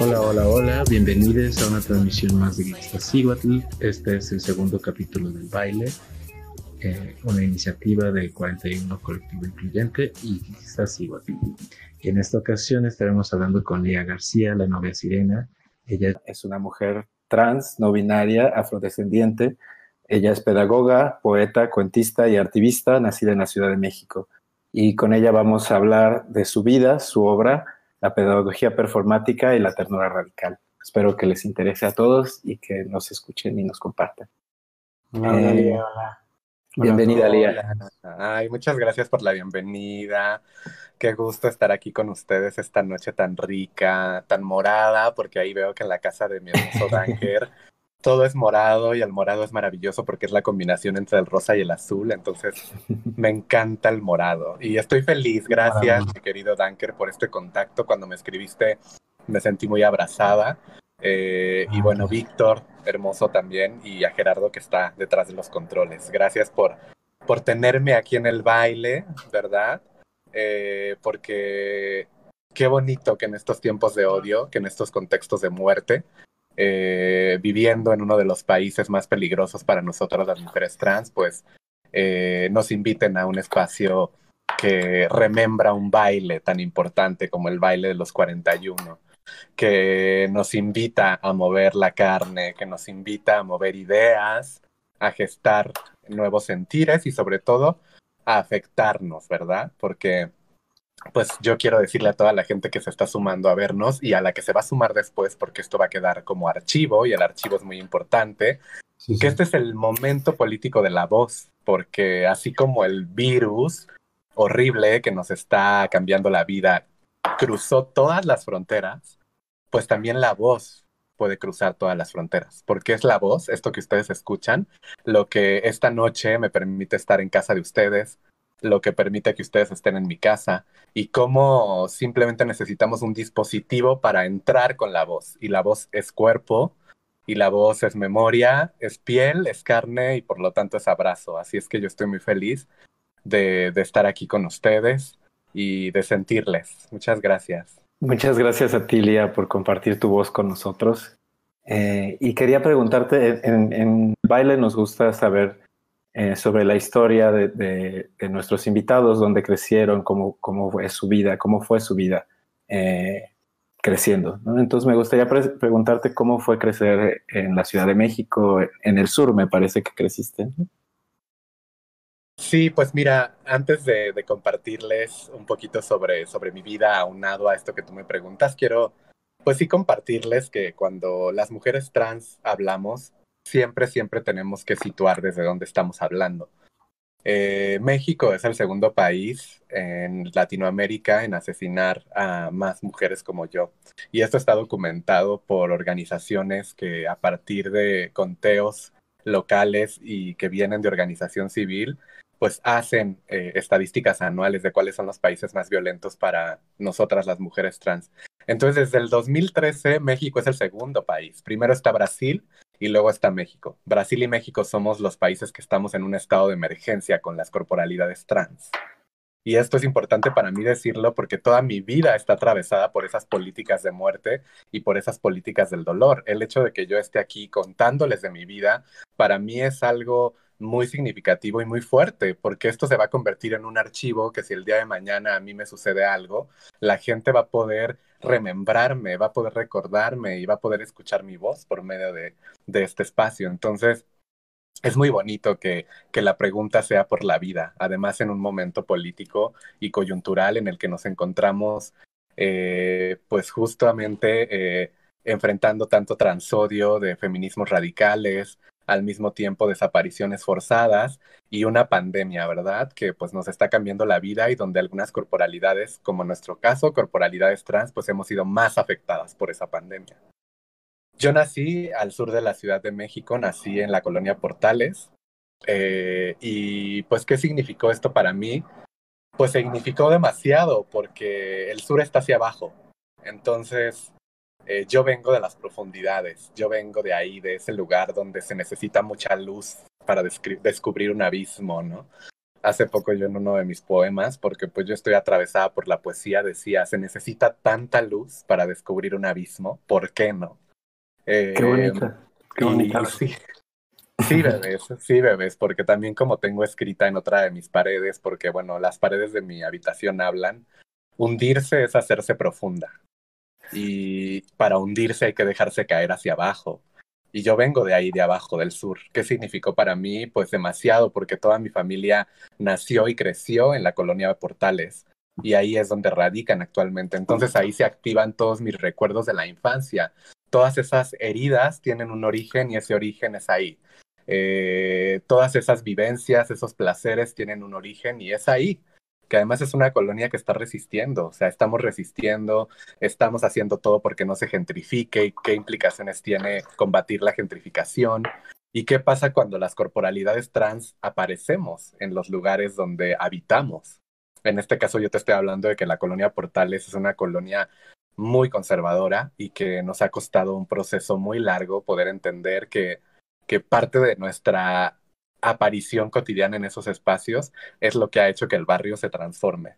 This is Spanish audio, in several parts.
Hola, hola, hola, bienvenidos a una transmisión más de Guitzazíhuatl. Este es el segundo capítulo del baile, eh, una iniciativa de 41 Colectivo Incluyente y Guitzazíhuatl. En esta ocasión estaremos hablando con Lía García, la novia sirena. Ella es una mujer trans, no binaria, afrodescendiente. Ella es pedagoga, poeta, cuentista y activista, nacida en la Ciudad de México. Y con ella vamos a hablar de su vida, su obra, la pedagogía performática y la ternura radical. Espero que les interese a todos y que nos escuchen y nos compartan. Hola, eh, hola. Bienvenida, Lía. Ay, muchas gracias por la bienvenida. Qué gusto estar aquí con ustedes esta noche tan rica, tan morada, porque ahí veo que en la casa de mi hermoso Danger todo es morado y el morado es maravilloso porque es la combinación entre el rosa y el azul, entonces me encanta el morado. Y estoy feliz, gracias, mi querido Danker, por este contacto. Cuando me escribiste me sentí muy abrazada. Eh, y bueno, Víctor, hermoso también, y a Gerardo que está detrás de los controles. Gracias por, por tenerme aquí en el baile, ¿verdad? Eh, porque qué bonito que en estos tiempos de odio, que en estos contextos de muerte, eh, viviendo en uno de los países más peligrosos para nosotros las mujeres trans, pues eh, nos inviten a un espacio que remembra un baile tan importante como el baile de los 41, que nos invita a mover la carne, que nos invita a mover ideas, a gestar nuevos sentires y sobre todo a afectarnos, ¿verdad? Porque pues yo quiero decirle a toda la gente que se está sumando a vernos y a la que se va a sumar después, porque esto va a quedar como archivo y el archivo es muy importante, que este es el momento político de la voz, porque así como el virus horrible que nos está cambiando la vida cruzó todas las fronteras, pues también la voz puede cruzar todas las fronteras, porque es la voz, esto que ustedes escuchan, lo que esta noche me permite estar en casa de ustedes, lo que permite que ustedes estén en mi casa y cómo simplemente necesitamos un dispositivo para entrar con la voz. Y la voz es cuerpo, y la voz es memoria, es piel, es carne y por lo tanto es abrazo. Así es que yo estoy muy feliz de, estar aquí con ustedes y de sentirles. Muchas gracias. Muchas gracias a ti, por compartir tu voz con nosotros. Eh, y quería preguntarte, en, en baile nos gusta saber eh, sobre la historia de, nuestros invitados, dónde crecieron, cómo, fue su vida, cómo fue su vida eh, creciendo. Entonces me gustaría preguntarte cómo fue crecer en la Ciudad de México, en el sur me parece que creciste. Sí, pues mira, antes de, compartirles un poquito sobre, sobre mi vida aunado a esto que tú me preguntas, quiero pues sí compartirles que cuando las mujeres trans hablamos, siempre, siempre tenemos que situar desde dónde estamos hablando. Eh, México es el segundo país en Latinoamérica en asesinar a más mujeres como yo. Y esto está documentado por organizaciones que a partir de conteos locales y que vienen de organización civil, pues hacen eh, estadísticas anuales de cuáles son los países más violentos para nosotras las mujeres trans. Entonces, desde el 2013, México es el segundo país. Primero está Brasil y luego está México. Brasil y México somos los países que estamos en un estado de emergencia con las corporalidades trans. Y esto es importante para mí decirlo porque toda mi vida está atravesada por esas políticas de muerte y por esas políticas del dolor. El hecho de que yo esté aquí contándoles de mi vida, para mí es algo muy significativo y muy fuerte, porque esto se va a convertir en un archivo que si el día de mañana a mí me sucede algo, la gente va a poder remembrarme, va a poder recordarme y va a poder escuchar mi voz por medio de, este espacio. Entonces, es muy bonito que, que, la pregunta sea por la vida, además en un momento político y coyuntural en el que nos encontramos, eh, pues justamente eh, enfrentando tanto transodio de feminismos radicales, al mismo tiempo desapariciones forzadas y una pandemia, ¿verdad? Que pues nos está cambiando la vida y donde algunas corporalidades, como en nuestro caso, corporalidades trans, pues hemos sido más afectadas por esa pandemia. Yo nací al sur de la Ciudad de México, nací en la colonia Portales. Eh, y pues, ¿qué significó esto para mí? Pues significó demasiado porque el sur está hacia abajo. Entonces, eh, yo vengo de las profundidades, yo vengo de ahí, de ese lugar donde se necesita mucha luz para descubrir un abismo, ¿no? hace poco yo en uno de mis poemas, porque pues yo estoy atravesada por la poesía, decía, se necesita tanta luz para descubrir un abismo, ¿por qué no? qué bonita, eh, qué bonita. Sí, sí, bebés, sí, bebés, porque también como tengo escrita en otra de mis paredes, porque bueno, las paredes de mi habitación hablan, hundirse es hacerse profunda. Y para hundirse hay que dejarse caer hacia abajo. Y yo vengo de ahí, de abajo, del sur. ¿Qué significó para mí? Pues demasiado, porque toda mi familia nació y creció en la colonia de Portales. Y ahí es donde radican actualmente. Entonces ahí se activan todos mis recuerdos de la infancia. Todas esas heridas tienen un origen y ese origen es ahí. Eh, todas esas vivencias, esos placeres tienen un origen y es ahí que además es una colonia que está resistiendo, o sea, estamos resistiendo, estamos haciendo todo porque no se gentrifique y qué implicaciones tiene combatir la gentrificación y qué pasa cuando las corporalidades trans aparecemos en los lugares donde habitamos. En este caso yo te estoy hablando de que la colonia Portales es una colonia muy conservadora y que nos ha costado un proceso muy largo poder entender que, que parte de nuestra aparición cotidiana en esos espacios es lo que ha hecho que el barrio se transforme.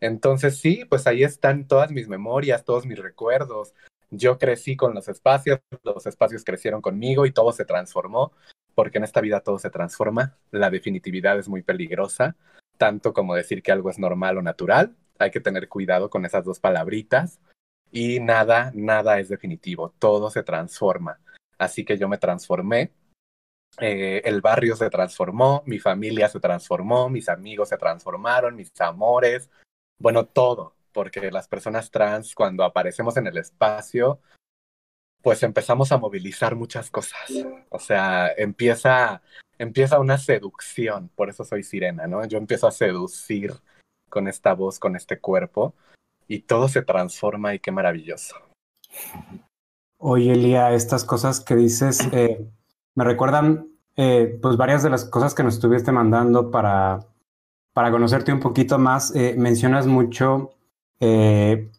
Entonces sí, pues ahí están todas mis memorias, todos mis recuerdos. Yo crecí con los espacios, los espacios crecieron conmigo y todo se transformó, porque en esta vida todo se transforma. La definitividad es muy peligrosa, tanto como decir que algo es normal o natural. Hay que tener cuidado con esas dos palabritas. Y nada, nada es definitivo, todo se transforma. Así que yo me transformé eh, el barrio se transformó, mi familia se transformó, mis amigos se transformaron, mis amores, bueno, todo, porque las personas trans cuando aparecemos en el espacio, pues empezamos a movilizar muchas cosas. O sea, empieza, empieza una seducción, por eso soy sirena, ¿no? Yo empiezo a seducir con esta voz, con este cuerpo, y todo se transforma y qué maravilloso. Oye, Elia, estas cosas que dices, eh, me recuerdan eh, pues varias de las cosas que nos estuviste mandando para, para conocerte un poquito más. Eh, mencionas mucho eh,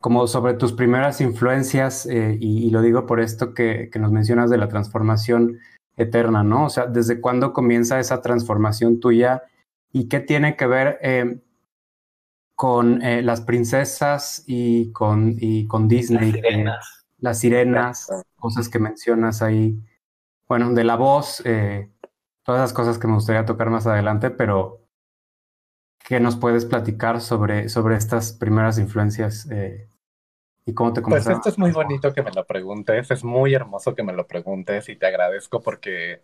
como sobre tus primeras influencias y, lo digo por esto que, que, nos mencionas de la transformación eterna, ¿no? O sea, ¿desde cuándo comienza esa transformación tuya y qué tiene que ver con las princesas y con, y con Disney? Las sirenas. las sirenas, cosas que mencionas ahí bueno, de la voz, eh, todas esas cosas que me gustaría tocar más adelante, pero ¿qué nos puedes platicar sobre, sobre estas primeras influencias eh, y cómo te Pues esto es muy bonito que me lo preguntes, es muy hermoso que me lo preguntes y te agradezco porque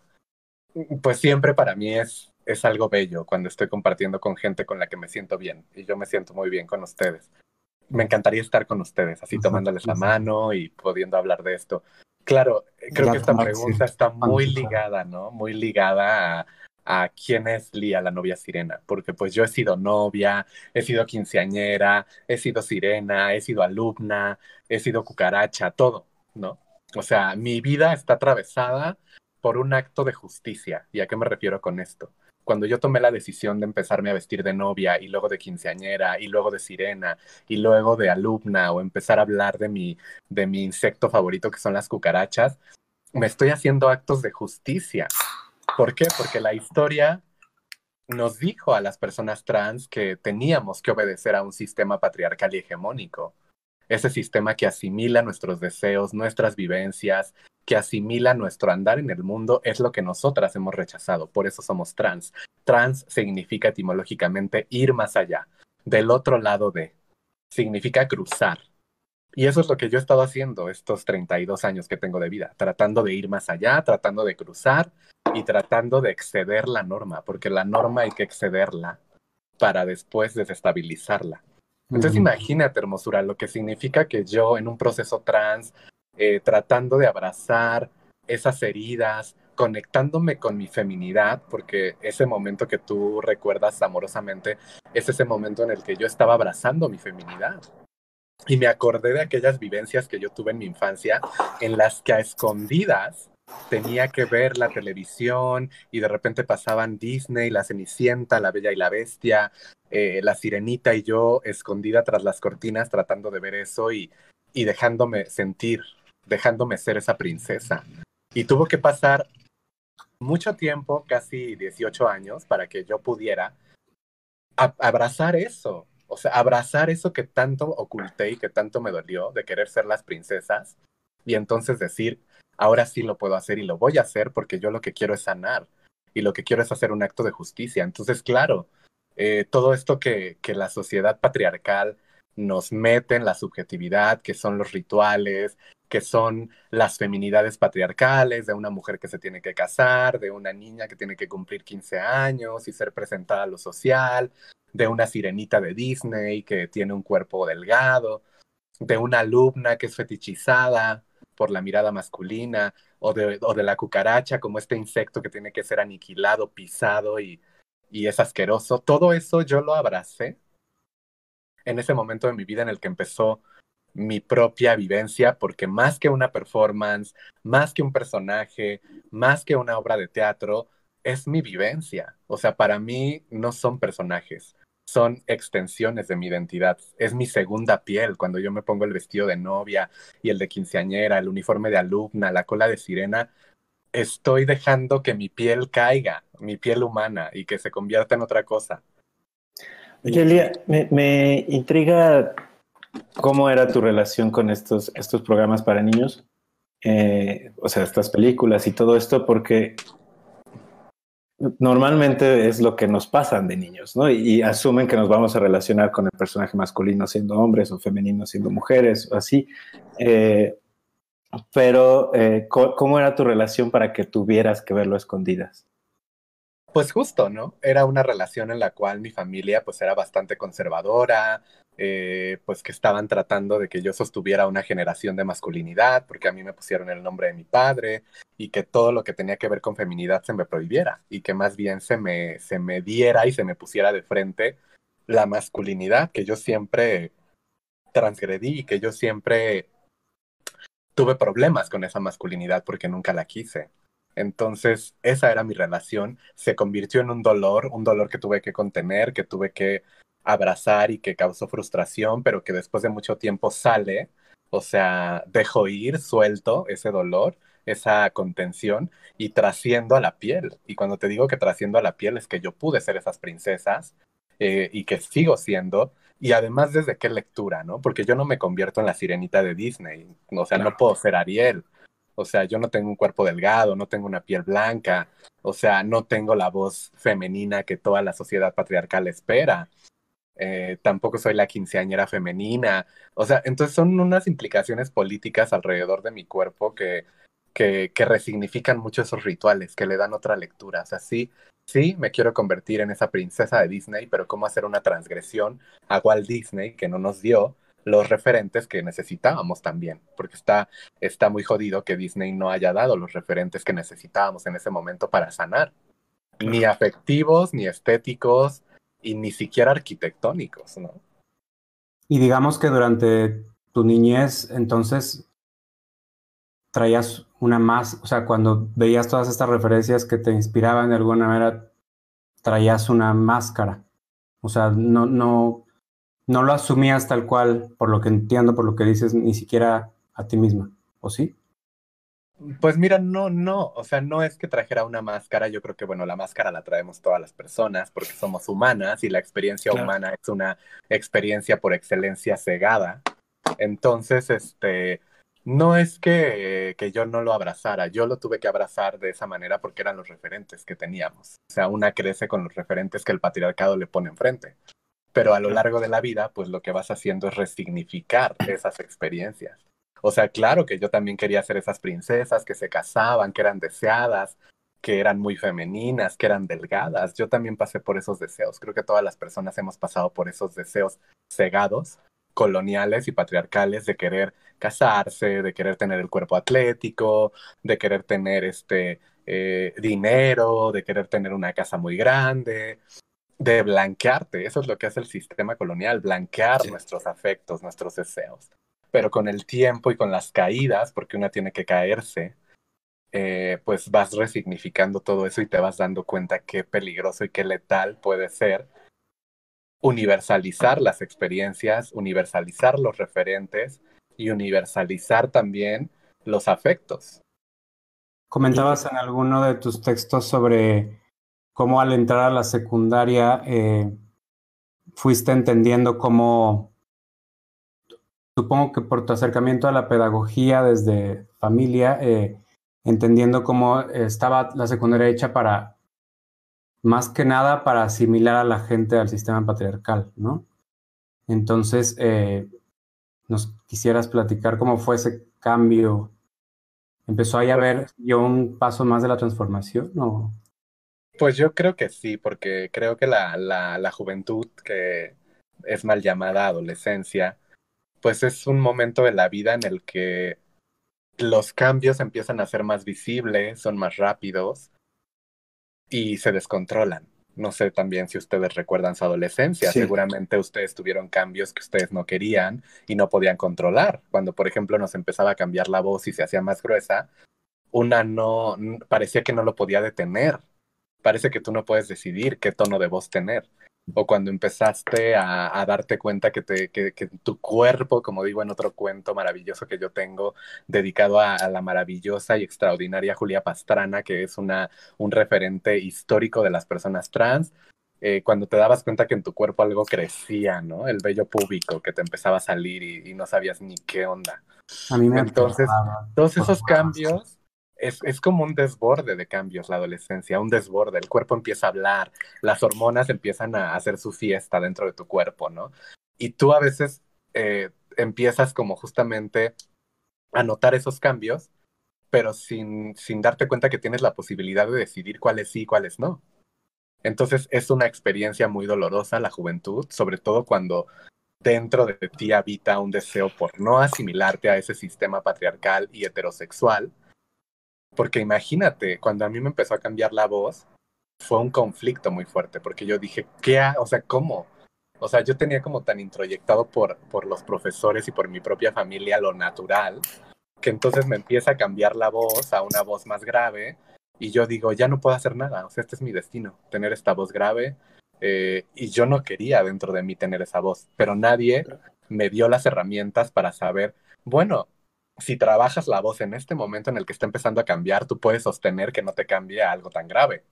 pues siempre para mí es, es algo bello cuando estoy compartiendo con gente con la que me siento bien y yo me siento muy bien con ustedes. Me encantaría estar con ustedes, así tomándoles la mano y pudiendo hablar de esto. Claro, creo que esta pregunta está muy ligada, ¿no? Muy ligada a, quién es Lía, la novia sirena, porque pues yo he sido novia, he sido quinceañera, he sido sirena, he sido alumna, he sido cucaracha, todo, ¿no? O sea, mi vida está atravesada por un acto de justicia. ¿Y a qué me refiero con esto? Cuando yo tomé la decisión de empezarme a vestir de novia y luego de quinceañera y luego de sirena y luego de alumna o empezar a hablar de mi, de mi insecto favorito que son las cucarachas, me estoy haciendo actos de justicia. ¿Por qué? Porque la historia nos dijo a las personas trans que teníamos que obedecer a un sistema patriarcal y hegemónico. Ese sistema que asimila nuestros deseos, nuestras vivencias, que asimila nuestro andar en el mundo es lo que nosotras hemos rechazado, por eso somos trans. Trans significa etimológicamente ir más allá, del otro lado de, significa cruzar. Y eso es lo que yo he estado haciendo estos 32 años que tengo de vida, tratando de ir más allá, tratando de cruzar y tratando de exceder la norma, porque la norma hay que excederla para después desestabilizarla. Entonces imagínate, hermosura, lo que significa que yo en un proceso trans eh, tratando de abrazar esas heridas, conectándome con mi feminidad, porque ese momento que tú recuerdas amorosamente es ese momento en el que yo estaba abrazando mi feminidad. Y me acordé de aquellas vivencias que yo tuve en mi infancia, en las que a escondidas tenía que ver la televisión y de repente pasaban Disney, La Cenicienta, La Bella y la Bestia, eh, La Sirenita y yo escondida tras las cortinas tratando de ver eso y, y dejándome sentir dejándome ser esa princesa. Y tuvo que pasar mucho tiempo, casi 18 años, para que yo pudiera abrazar eso. O sea, abrazar eso que tanto oculté y que tanto me dolió de querer ser las princesas. Y entonces decir, ahora sí lo puedo hacer y lo voy a hacer porque yo lo que quiero es sanar y lo que quiero es hacer un acto de justicia. Entonces, claro, eh, todo esto que, que la sociedad patriarcal nos mete en la subjetividad, que son los rituales, que son las feminidades patriarcales de una mujer que se tiene que casar, de una niña que tiene que cumplir 15 años y ser presentada a lo social, de una sirenita de Disney que tiene un cuerpo delgado, de una alumna que es fetichizada por la mirada masculina, o de, la cucaracha como este insecto que tiene que ser aniquilado, pisado y, y es asqueroso. Todo eso yo lo abracé en ese momento de mi vida en el que empezó mi propia vivencia, porque más que una performance, más que un personaje, más que una obra de teatro, es mi vivencia. O sea, para mí no son personajes, son extensiones de mi identidad. Es mi segunda piel cuando yo me pongo el vestido de novia y el de quinceañera, el uniforme de alumna, la cola de sirena. Estoy dejando que mi piel caiga, mi piel humana, y que se convierta en otra cosa. Oye, me, me intriga ¿Cómo era tu relación con estos, estos programas para niños? Eh, o sea, estas películas y todo esto, porque normalmente es lo que nos pasan de niños, ¿no? Y, asumen que nos vamos a relacionar con el personaje masculino siendo hombres o femenino siendo mujeres o así. Eh, pero, eh, ¿cómo era tu relación para que tuvieras que verlo escondidas? Pues justo, ¿no? Era una relación en la cual mi familia pues era bastante conservadora, eh, pues que estaban tratando de que yo sostuviera una generación de masculinidad, porque a mí me pusieron el nombre de mi padre, y que todo lo que tenía que ver con feminidad se me prohibiera, y que más bien se me, se me diera y se me pusiera de frente la masculinidad que yo siempre transgredí y que yo siempre tuve problemas con esa masculinidad porque nunca la quise. Entonces, esa era mi relación. Se convirtió en un dolor, un dolor que tuve que contener, que tuve que abrazar y que causó frustración, pero que después de mucho tiempo sale, o sea, dejo ir, suelto ese dolor, esa contención y trasciendo a la piel. Y cuando te digo que trasciendo a la piel es que yo pude ser esas princesas eh, y que sigo siendo. Y además desde qué lectura, ¿no? Porque yo no me convierto en la sirenita de Disney, o sea, no puedo ser Ariel, o sea, yo no tengo un cuerpo delgado, no tengo una piel blanca, o sea, no tengo la voz femenina que toda la sociedad patriarcal espera. Eh, tampoco soy la quinceañera femenina. O sea, entonces son unas implicaciones políticas alrededor de mi cuerpo que, que, que resignifican mucho esos rituales, que le dan otra lectura. O sea, sí, sí, me quiero convertir en esa princesa de Disney, pero cómo hacer una transgresión a Walt Disney que no nos dio los referentes que necesitábamos también, porque está, está muy jodido que Disney no haya dado los referentes que necesitábamos en ese momento para sanar, ni afectivos, ni estéticos, y ni siquiera arquitectónicos, ¿no? Y digamos que durante tu niñez, entonces, traías una más, o sea, cuando veías todas estas referencias que te inspiraban de alguna manera, traías una máscara. O sea, no, no, no lo asumías tal cual, por lo que entiendo, por lo que dices, ni siquiera a ti misma, ¿o sí? Pues mira, no, no, o sea, no es que trajera una máscara, yo creo que, bueno, la máscara la traemos todas las personas porque somos humanas y la experiencia humana es una experiencia por excelencia cegada. Entonces, este, no es que, que yo no lo abrazara, yo lo tuve que abrazar de esa manera porque eran los referentes que teníamos. O sea, una crece con los referentes que el patriarcado le pone enfrente pero a lo largo de la vida, pues lo que vas haciendo es resignificar esas experiencias. O sea, claro que yo también quería ser esas princesas que se casaban, que eran deseadas, que eran muy femeninas, que eran delgadas. Yo también pasé por esos deseos. Creo que todas las personas hemos pasado por esos deseos cegados, coloniales y patriarcales de querer casarse, de querer tener el cuerpo atlético, de querer tener este eh, dinero, de querer tener una casa muy grande, de blanquearte. Eso es lo que hace el sistema colonial, blanquear nuestros afectos, nuestros deseos. Pero con el tiempo y con las caídas, porque una tiene que caerse, eh, pues vas resignificando todo eso y te vas dando cuenta qué peligroso y qué letal puede ser universalizar las experiencias, universalizar los referentes y universalizar también los afectos. comentabas en alguno de tus textos sobre cómo al entrar a la secundaria eh, fuiste entendiendo cómo, supongo que por tu acercamiento a la pedagogía desde familia, eh, entendiendo cómo estaba la secundaria hecha para, más que nada, para asimilar a la gente al sistema patriarcal, ¿no? Entonces, eh, nos quisieras platicar cómo fue ese cambio. ¿Empezó ahí a ver yo un paso más de la transformación o...? Pues yo creo que sí, porque creo que la, la, la juventud, que es mal llamada adolescencia, pues es un momento de la vida en el que los cambios empiezan a ser más visibles, son más rápidos y se descontrolan. No sé también si ustedes recuerdan su adolescencia. Seguramente ustedes tuvieron cambios que ustedes no querían y no podían controlar. Cuando, por ejemplo, nos empezaba a cambiar la voz y se hacía más gruesa, una no parecía que no lo podía detener. Parece que tú no puedes decidir qué tono de voz tener o cuando empezaste a, darte cuenta que, te, que, tu cuerpo, como digo en otro cuento maravilloso que yo tengo, dedicado a, la maravillosa y extraordinaria Julia Pastrana, que es una, un referente histórico de las personas trans, eh, cuando te dabas cuenta que en tu cuerpo algo crecía, ¿no? El vello púbico que te empezaba a salir y, no sabías ni qué onda. A mí me Entonces, todos esos cambios es, es, como un desborde de cambios la adolescencia, un desborde. El cuerpo empieza a hablar, las hormonas empiezan a hacer su fiesta dentro de tu cuerpo, ¿no? Y tú a veces eh, empiezas como justamente a notar esos cambios, pero sin, sin darte cuenta que tienes la posibilidad de decidir cuáles sí y cuáles no. Entonces es una experiencia muy dolorosa la juventud, sobre todo cuando dentro de ti habita un deseo por no asimilarte a ese sistema patriarcal y heterosexual, porque imagínate, cuando a mí me empezó a cambiar la voz, fue un conflicto muy fuerte, porque yo dije, ¿qué? O sea, ¿cómo? O sea, yo tenía como tan introyectado por, por los profesores y por mi propia familia lo natural, que entonces me empieza a cambiar la voz a una voz más grave y yo digo, ya no puedo hacer nada, o sea, este es mi destino, tener esta voz grave. Eh, y yo no quería dentro de mí tener esa voz, pero nadie me dio las herramientas para saber, bueno, si trabajas la voz en este momento en el que está empezando a cambiar, tú puedes sostener que no te cambie algo tan grave.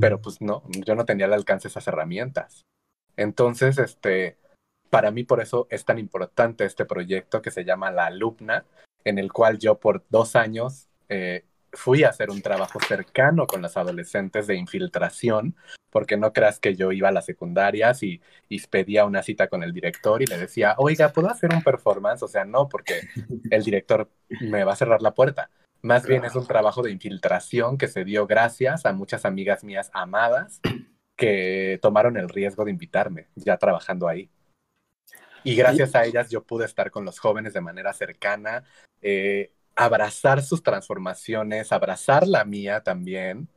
Pero pues no, yo no tenía al alcance esas herramientas. Entonces, este, para mí por eso es tan importante este proyecto que se llama La Alumna, en el cual yo por dos años eh, fui a hacer un trabajo cercano con los adolescentes de infiltración, porque no creas que yo iba a las secundarias y, y, pedía una cita con el director y le decía, oiga, ¿puedo hacer un performance? O sea, no, porque el director me va a cerrar la puerta. Más bien es un trabajo de infiltración que se dio gracias a muchas amigas mías amadas que tomaron el riesgo de invitarme, ya trabajando ahí. Y gracias a ellas yo pude estar con los jóvenes de manera cercana. Eh, abrazar sus transformaciones, abrazar la mía también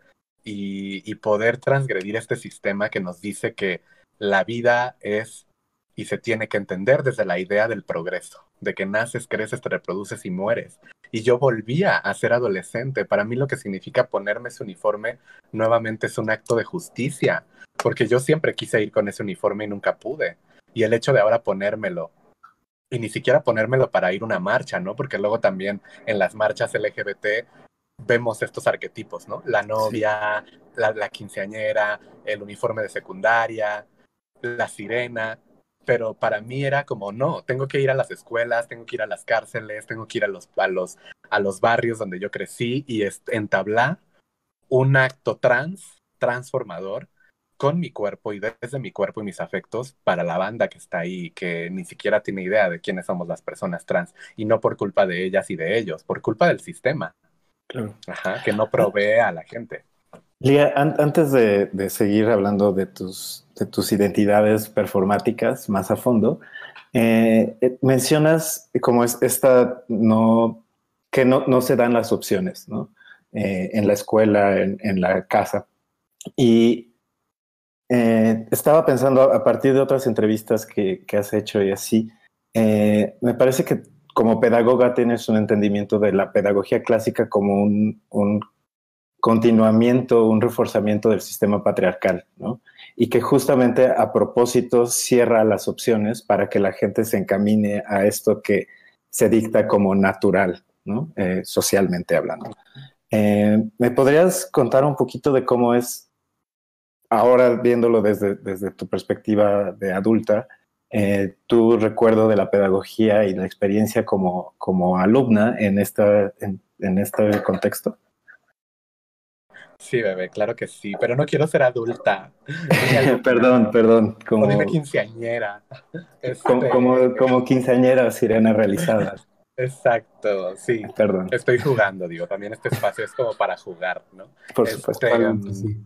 y, poder transgredir este sistema que nos dice que la vida es y se tiene que entender desde la idea del progreso, de que naces, creces, te reproduces y mueres. Y yo volvía a ser adolescente. Para mí lo que significa ponerme ese uniforme nuevamente es un acto de justicia, porque yo siempre quise ir con ese uniforme y nunca pude. Y el hecho de ahora ponérmelo y ni siquiera ponérmelo para ir a una marcha, ¿no? Porque luego también en las marchas LGBT vemos estos arquetipos, ¿no? La novia, la, quinceañera, el uniforme de secundaria, la sirena, pero para mí era como, no, tengo que ir a las escuelas, tengo que ir a las cárceles, tengo que ir a los, a los, a los barrios donde yo crecí y entablar un acto trans, transformador, con mi cuerpo y desde mi cuerpo y mis afectos para la banda que está ahí, que ni siquiera tiene idea de quiénes somos las personas trans, y no por culpa de ellas y de ellos, por culpa del sistema, Ajá, que no provee a la gente. Lía, antes de, seguir hablando de tus, de tus identidades performáticas más a fondo, eh, eh, mencionas como es esta no que no, no se dan las opciones, ¿no? Eh, en la escuela, en, en la casa. Y eh, estaba pensando a partir de otras entrevistas que, has hecho y así, eh, me parece que como pedagoga tienes un entendimiento de la pedagogía clásica como un, continuamiento, un reforzamiento del sistema patriarcal, ¿no? Y que justamente a propósito cierra las opciones para que la gente se encamine a esto que se dicta como natural, ¿no? Eh, socialmente hablando. Eh, ¿Me podrías contar un poquito de cómo es, ahora viéndolo desde, desde tu perspectiva de adulta, eh, tu recuerdo de la pedagogía y la experiencia como, como alumna en, esta, en, en este contexto? Sí, bebé, claro que sí, pero no quiero ser adulta. perdón, perdón. Como dime quinceañera. Este... Como, como, como, quinceañera sirena realizada. Exacto, sí. Perdón. Estoy jugando, digo, también este espacio es como para jugar, ¿no? Por supuesto. Este, um, sí.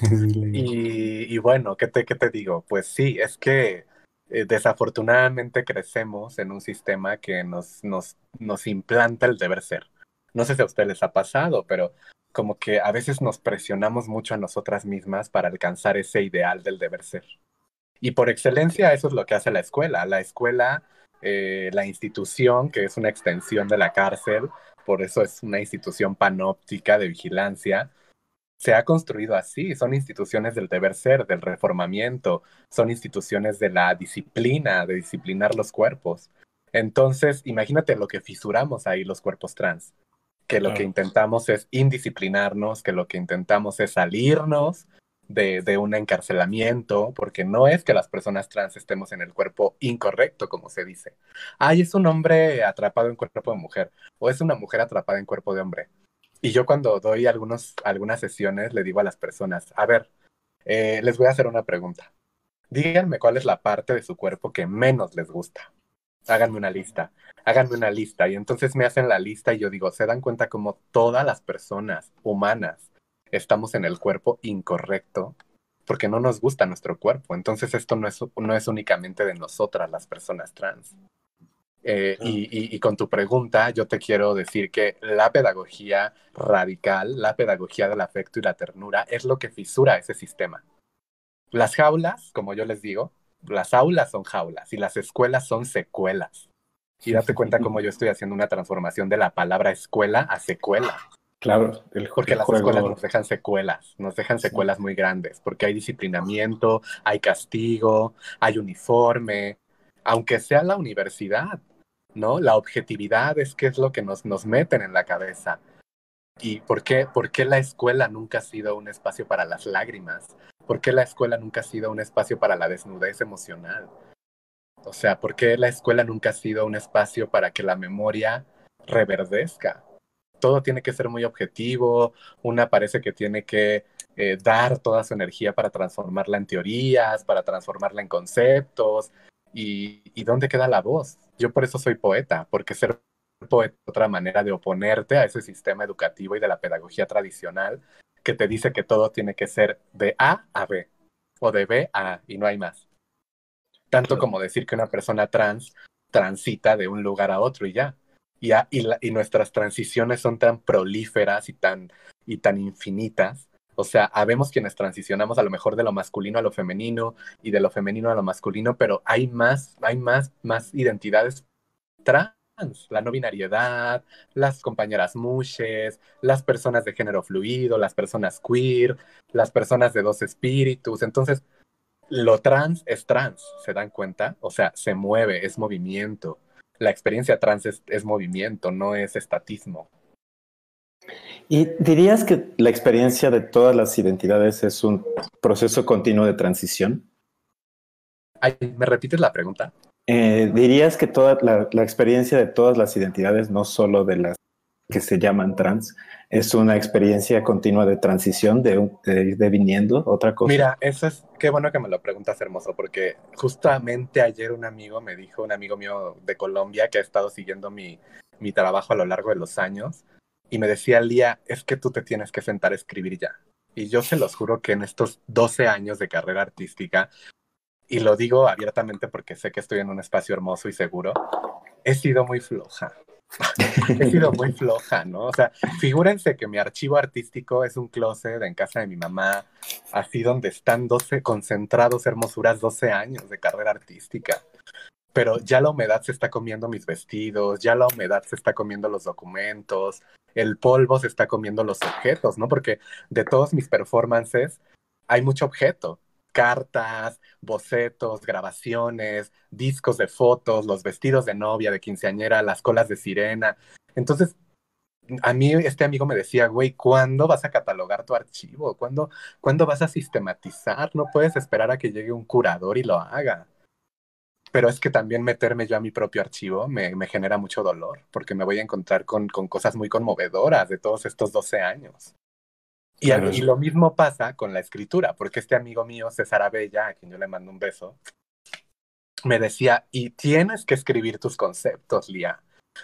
y, bueno, ¿qué te, ¿qué te digo? Pues sí, es que eh, desafortunadamente crecemos en un sistema que nos, nos, nos implanta el deber ser. No sé si a ustedes les ha pasado, pero como que a veces nos presionamos mucho a nosotras mismas para alcanzar ese ideal del deber ser. Y por excelencia eso es lo que hace la escuela. La escuela eh, la institución, que es una extensión de la cárcel, por eso es una institución panóptica de vigilancia, se ha construido así, son instituciones del deber ser, del reformamiento, son instituciones de la disciplina, de disciplinar los cuerpos. Entonces, imagínate lo que fisuramos ahí los cuerpos trans, que lo que intentamos es indisciplinarnos, que lo que intentamos es salirnos de, de, un encarcelamiento, porque no es que las personas trans estemos en el cuerpo incorrecto, como se dice. Ay, es un hombre atrapado en cuerpo de mujer, o es una mujer atrapada en cuerpo de hombre. Y yo cuando doy algunas sesiones le digo a las personas, a ver, eh, les voy a hacer una pregunta. Díganme cuál es la parte de su cuerpo que menos les gusta. Háganme una lista, háganme una lista. Y entonces me hacen la lista y yo digo, se dan cuenta como todas las personas humanas estamos en el cuerpo incorrecto porque no nos gusta nuestro cuerpo. Entonces esto no es, no es únicamente de nosotras las personas trans. Eh, y, y, y, con tu pregunta, yo te quiero decir que la pedagogía radical, la pedagogía del afecto y la ternura, es lo que fisura ese sistema. Las jaulas, como yo les digo, las aulas son jaulas y las escuelas son secuelas. Y date cuenta cómo yo estoy haciendo una transformación de la palabra escuela a secuela. Claro, el, porque el las juego... escuelas nos dejan secuelas, nos dejan secuelas sí. muy grandes, porque hay disciplinamiento, hay castigo, hay uniforme, aunque sea la universidad, ¿no? La objetividad es que es lo que nos, nos meten en la cabeza. ¿Y por qué, por qué la escuela nunca ha sido un espacio para las lágrimas? ¿Por qué la escuela nunca ha sido un espacio para la desnudez emocional? O sea, ¿por qué la escuela nunca ha sido un espacio para que la memoria reverdezca? todo tiene que ser muy objetivo, una parece que tiene que eh, dar toda su energía para transformarla en teorías, para transformarla en conceptos, y, y, dónde queda la voz. Yo por eso soy poeta, porque ser poeta es otra manera de oponerte a ese sistema educativo y de la pedagogía tradicional que te dice que todo tiene que ser de A a B, o de B a A, y no hay más. Tanto como decir que una persona trans transita de un lugar a otro y ya y, a, y, la, y, nuestras transiciones son tan prolíferas y tan, y tan infinitas. O sea, habemos quienes transicionamos a lo mejor de lo masculino a lo femenino y de lo femenino a lo masculino, pero hay más, hay más, más identidades trans, la no binariedad, las compañeras mushes, las personas de género fluido, las personas queer, las personas de dos espíritus. Entonces, lo trans es trans, ¿se dan cuenta? O sea, se mueve, es movimiento la experiencia trans es, es, movimiento, no es estatismo. ¿Y dirías que la experiencia de todas las identidades es un proceso continuo de transición? Ay, ¿Me repites la pregunta? Eh, ¿Dirías que toda la, la, experiencia de todas las identidades, no solo de las que se llaman trans, es una experiencia continua de transición, de, de, de viniendo, otra cosa? Mira, eso es, qué bueno que me lo preguntas, hermoso, porque justamente ayer un amigo me dijo, un amigo mío de Colombia que ha estado siguiendo mi, mi trabajo a lo largo de los años, y me decía, Lía, es que tú te tienes que sentar a escribir ya. Y yo se los juro que en estos 12 años de carrera artística, y lo digo abiertamente porque sé que estoy en un espacio hermoso y seguro, he sido muy floja. he sido muy floja, ¿no? O sea, figúrense que mi archivo artístico es un closet en casa de mi mamá, así donde están 12 concentrados hermosuras 12 años de carrera artística. Pero ya la humedad se está comiendo mis vestidos, ya la humedad se está comiendo los documentos, el polvo se está comiendo los objetos, ¿no? Porque de todos mis performances hay mucho objeto, cartas, bocetos, grabaciones, discos de fotos, los vestidos de novia, de quinceañera, las colas de sirena. Entonces, a mí este amigo me decía, güey, ¿cuándo vas a catalogar tu archivo? ¿Cuándo, ¿Cuándo vas a sistematizar? No puedes esperar a que llegue un curador y lo haga. Pero es que también meterme yo a mi propio archivo me, me genera mucho dolor, porque me voy a encontrar con, con, cosas muy conmovedoras de todos estos 12 años. Y, claro. y lo mismo pasa con la escritura, porque este amigo mío, César Abella, a quien yo le mando un beso, me decía, y tienes que escribir tus conceptos, Lía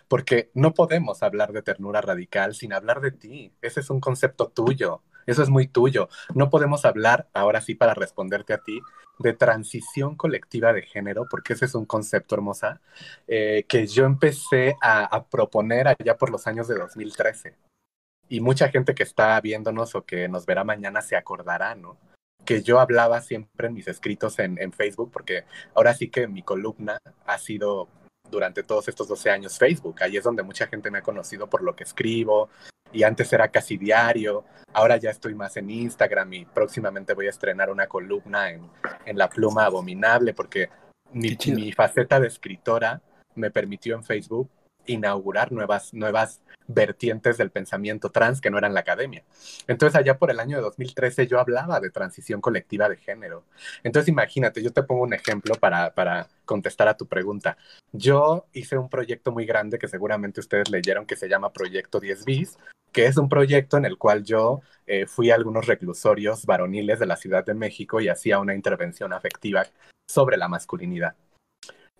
porque no podemos hablar de ternura radical sin hablar de ti. Ese es un concepto tuyo. Eso es muy tuyo. No podemos hablar, ahora sí, para responderte a ti, de transición colectiva de género, porque ese es un concepto hermosa eh, que yo empecé a, proponer allá por los años de 2013. Y mucha gente que está viéndonos o que nos verá mañana se acordará, ¿no? Que yo hablaba siempre en mis escritos en, en Facebook, porque ahora sí que mi columna ha sido durante todos estos 12 años Facebook. Ahí es donde mucha gente me ha conocido por lo que escribo. Y antes era casi diario. Ahora ya estoy más en Instagram y próximamente voy a estrenar una columna en, en La Pluma Abominable porque mi, mi faceta de escritora me permitió en Facebook inaugurar nuevas, nuevas vertientes del pensamiento trans que no eran la academia. Entonces, allá por el año de 2013 yo hablaba de transición colectiva de género. Entonces, imagínate, yo te pongo un ejemplo para, para contestar a tu pregunta. Yo hice un proyecto muy grande que seguramente ustedes leyeron que se llama Proyecto 10 bis, que es un proyecto en el cual yo eh, fui a algunos reclusorios varoniles de la Ciudad de México y hacía una intervención afectiva sobre la masculinidad.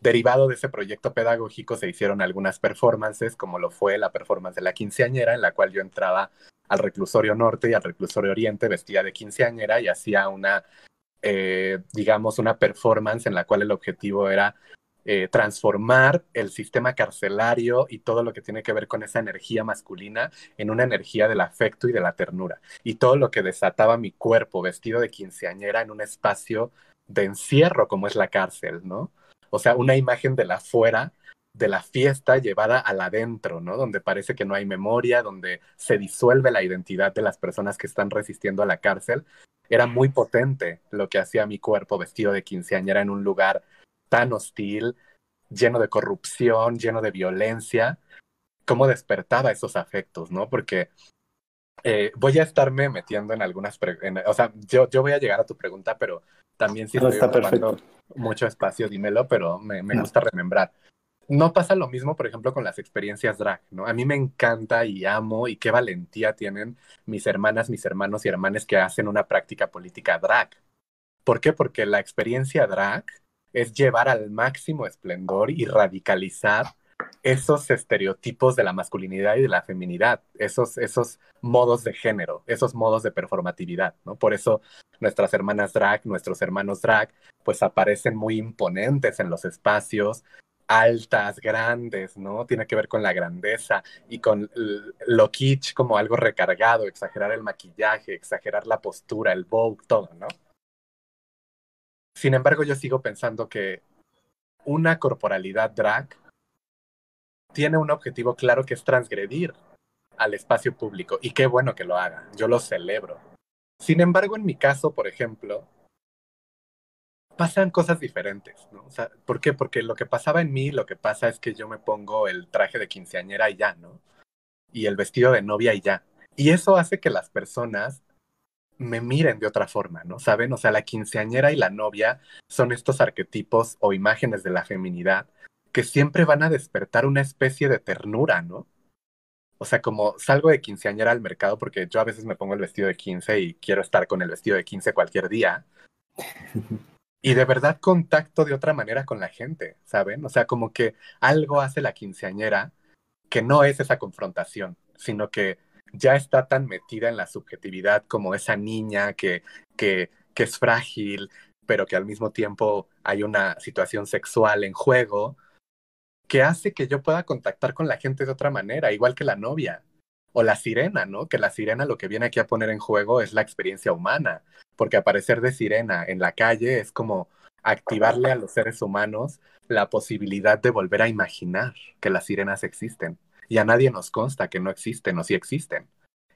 Derivado de ese proyecto pedagógico se hicieron algunas performances, como lo fue la performance de la quinceañera, en la cual yo entraba al reclusorio norte y al reclusorio oriente vestida de quinceañera y hacía una, eh, digamos, una performance en la cual el objetivo era eh, transformar el sistema carcelario y todo lo que tiene que ver con esa energía masculina en una energía del afecto y de la ternura. Y todo lo que desataba mi cuerpo vestido de quinceañera en un espacio de encierro como es la cárcel, ¿no? O sea, una imagen de la afuera de la fiesta llevada al adentro, ¿no? Donde parece que no hay memoria, donde se disuelve la identidad de las personas que están resistiendo a la cárcel. Era muy potente lo que hacía mi cuerpo vestido de quinceañera en un lugar tan hostil, lleno de corrupción, lleno de violencia. ¿Cómo despertaba esos afectos, no? Porque eh, voy a estarme metiendo en algunas, en, o sea, yo, yo voy a llegar a tu pregunta, pero también si no, está perfecto. mucho espacio, dímelo, pero me, me no. gusta remembrar. No pasa lo mismo, por ejemplo, con las experiencias drag, ¿no? A mí me encanta y amo y qué valentía tienen mis hermanas, mis hermanos y hermanas que hacen una práctica política drag. ¿Por qué? Porque la experiencia drag es llevar al máximo esplendor y radicalizar esos estereotipos de la masculinidad y de la feminidad, esos, esos modos de género, esos modos de performatividad, ¿no? Por eso nuestras hermanas drag, nuestros hermanos drag, pues aparecen muy imponentes en los espacios, altas, grandes, ¿no? Tiene que ver con la grandeza y con lo kitsch como algo recargado, exagerar el maquillaje, exagerar la postura, el bow, todo, ¿no? Sin embargo, yo sigo pensando que una corporalidad drag tiene un objetivo claro que es transgredir al espacio público y qué bueno que lo haga, yo lo celebro. Sin embargo, en mi caso, por ejemplo, pasan cosas diferentes, ¿no? O sea, ¿por qué? Porque lo que pasaba en mí, lo que pasa es que yo me pongo el traje de quinceañera y ya, ¿no? Y el vestido de novia y ya. Y eso hace que las personas me miren de otra forma, ¿no? ¿Saben? O sea, la quinceañera y la novia son estos arquetipos o imágenes de la feminidad que siempre van a despertar una especie de ternura, ¿no? O sea, como salgo de quinceañera al mercado, porque yo a veces me pongo el vestido de quince y quiero estar con el vestido de quince cualquier día. Y de verdad contacto de otra manera con la gente, ¿saben? O sea, como que algo hace la quinceañera que no es esa confrontación, sino que ya está tan metida en la subjetividad como esa niña que, que, que es frágil, pero que al mismo tiempo hay una situación sexual en juego, que hace que yo pueda contactar con la gente de otra manera, igual que la novia o la sirena, ¿no? Que la sirena lo que viene aquí a poner en juego es la experiencia humana, porque aparecer de sirena en la calle es como activarle a los seres humanos la posibilidad de volver a imaginar que las sirenas existen. Y a nadie nos consta que no existen o sí existen.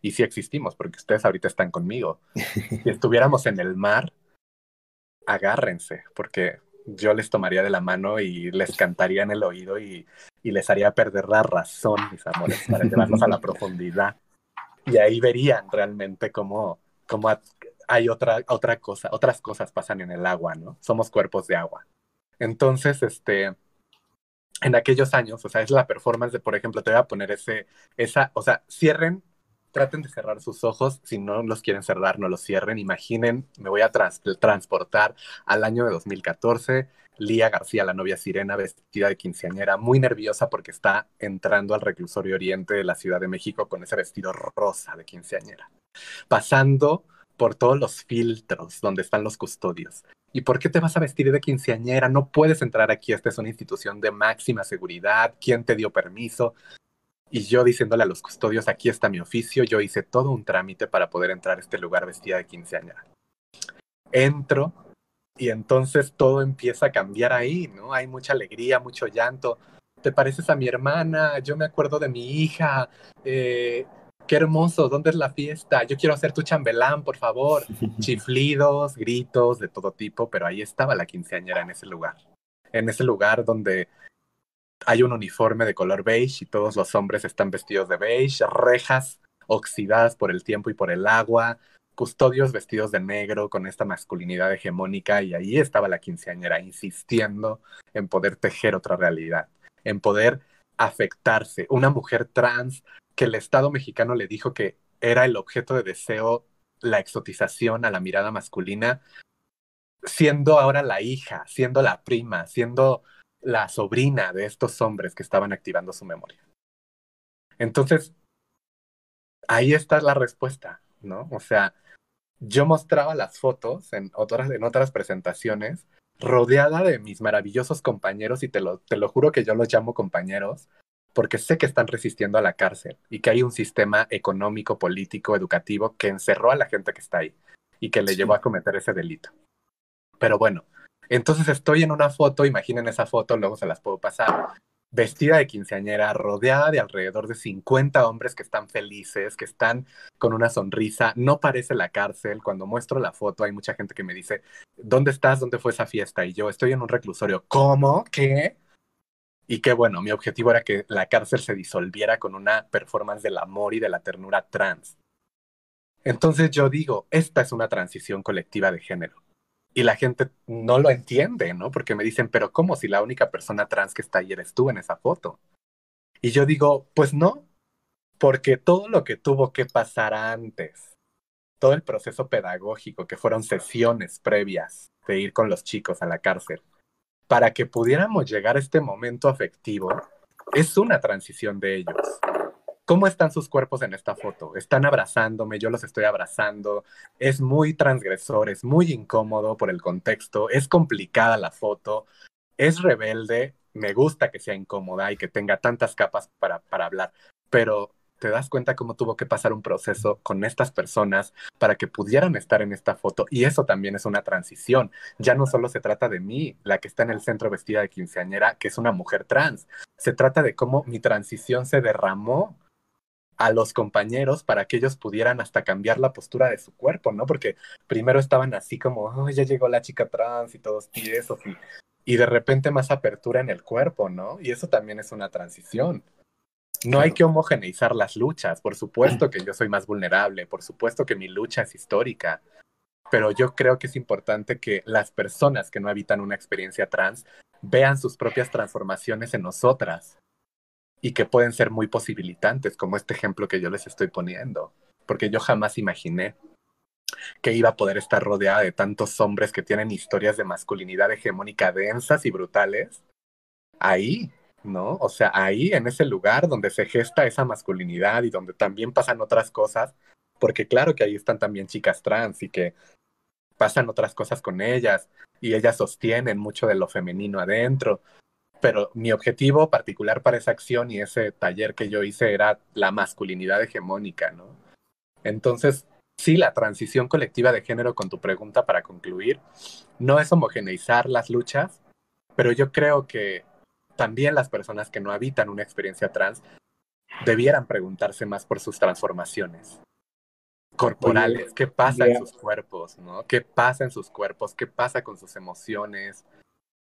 Y sí existimos, porque ustedes ahorita están conmigo. Si estuviéramos en el mar, agárrense, porque yo les tomaría de la mano y les cantaría en el oído y, y les haría perder la razón, mis amores, para llevarlos a la profundidad. Y ahí verían realmente cómo, cómo hay otra, otra cosa, otras cosas pasan en el agua, ¿no? Somos cuerpos de agua. Entonces, este, en aquellos años, o sea, es la performance de, por ejemplo, te voy a poner ese, esa, o sea, cierren, traten de cerrar sus ojos, si no los quieren cerrar, no los cierren, imaginen, me voy a transportar al año de 2014, Lía García, la novia sirena, vestida de quinceañera, muy nerviosa porque está entrando al reclusorio oriente de la Ciudad de México con ese vestido rosa de quinceañera, pasando por todos los filtros donde están los custodios. ¿Y por qué te vas a vestir de quinceañera? No puedes entrar aquí, esta es una institución de máxima seguridad, ¿quién te dio permiso? Y yo diciéndole a los custodios, aquí está mi oficio, yo hice todo un trámite para poder entrar a este lugar vestida de quinceañera. Entro y entonces todo empieza a cambiar ahí, ¿no? Hay mucha alegría, mucho llanto. Te pareces a mi hermana, yo me acuerdo de mi hija, eh, qué hermoso, ¿dónde es la fiesta? Yo quiero hacer tu chambelán, por favor. Chiflidos, gritos de todo tipo, pero ahí estaba la quinceañera en ese lugar. En ese lugar donde hay un uniforme de color beige y todos los hombres están vestidos de beige, rejas oxidadas por el tiempo y por el agua, custodios vestidos de negro con esta masculinidad hegemónica y ahí estaba la quinceañera insistiendo en poder tejer otra realidad, en poder afectarse. Una mujer trans que el Estado mexicano le dijo que era el objeto de deseo la exotización a la mirada masculina, siendo ahora la hija, siendo la prima, siendo la sobrina de estos hombres que estaban activando su memoria. Entonces, ahí está la respuesta, ¿no? O sea, yo mostraba las fotos en otras, en otras presentaciones, rodeada de mis maravillosos compañeros, y te lo, te lo juro que yo los llamo compañeros, porque sé que están resistiendo a la cárcel y que hay un sistema económico, político, educativo que encerró a la gente que está ahí y que le llevó a cometer ese delito. Pero bueno, entonces estoy en una foto, imaginen esa foto, luego se las puedo pasar, vestida de quinceañera, rodeada de alrededor de 50 hombres que están felices, que están con una sonrisa, no parece la cárcel, cuando muestro la foto hay mucha gente que me dice, ¿dónde estás? ¿Dónde fue esa fiesta? Y yo estoy en un reclusorio, ¿cómo? ¿Qué? Y que bueno, mi objetivo era que la cárcel se disolviera con una performance del amor y de la ternura trans. Entonces yo digo, esta es una transición colectiva de género y la gente no lo entiende, ¿no? Porque me dicen, pero ¿cómo si la única persona trans que está ahí eres tú en esa foto? Y yo digo, pues no, porque todo lo que tuvo que pasar antes, todo el proceso pedagógico, que fueron sesiones previas de ir con los chicos a la cárcel, para que pudiéramos llegar a este momento afectivo, es una transición de ellos. ¿Cómo están sus cuerpos en esta foto? Están abrazándome, yo los estoy abrazando. Es muy transgresor, es muy incómodo por el contexto, es complicada la foto, es rebelde, me gusta que sea incómoda y que tenga tantas capas para, para hablar, pero te das cuenta cómo tuvo que pasar un proceso con estas personas para que pudieran estar en esta foto. Y eso también es una transición. Ya no solo se trata de mí, la que está en el centro vestida de quinceañera, que es una mujer trans. Se trata de cómo mi transición se derramó a los compañeros para que ellos pudieran hasta cambiar la postura de su cuerpo, ¿no? Porque primero estaban así como, oh, ya llegó la chica trans y todos tiesos y, y de repente más apertura en el cuerpo, ¿no? Y eso también es una transición. No hay que homogeneizar las luchas, por supuesto que yo soy más vulnerable, por supuesto que mi lucha es histórica, pero yo creo que es importante que las personas que no habitan una experiencia trans vean sus propias transformaciones en nosotras y que pueden ser muy posibilitantes, como este ejemplo que yo les estoy poniendo, porque yo jamás imaginé que iba a poder estar rodeada de tantos hombres que tienen historias de masculinidad hegemónica densas y brutales, ahí, ¿no? O sea, ahí en ese lugar donde se gesta esa masculinidad y donde también pasan otras cosas, porque claro que ahí están también chicas trans y que pasan otras cosas con ellas y ellas sostienen mucho de lo femenino adentro, pero mi objetivo particular para esa acción y ese taller que yo hice era la masculinidad hegemónica, ¿no? Entonces, sí, la transición colectiva de género, con tu pregunta para concluir, no es homogeneizar las luchas, pero yo creo que también las personas que no habitan una experiencia trans debieran preguntarse más por sus transformaciones corporales, qué pasa en sus cuerpos, ¿no? ¿Qué pasa en sus cuerpos? ¿Qué pasa con sus emociones?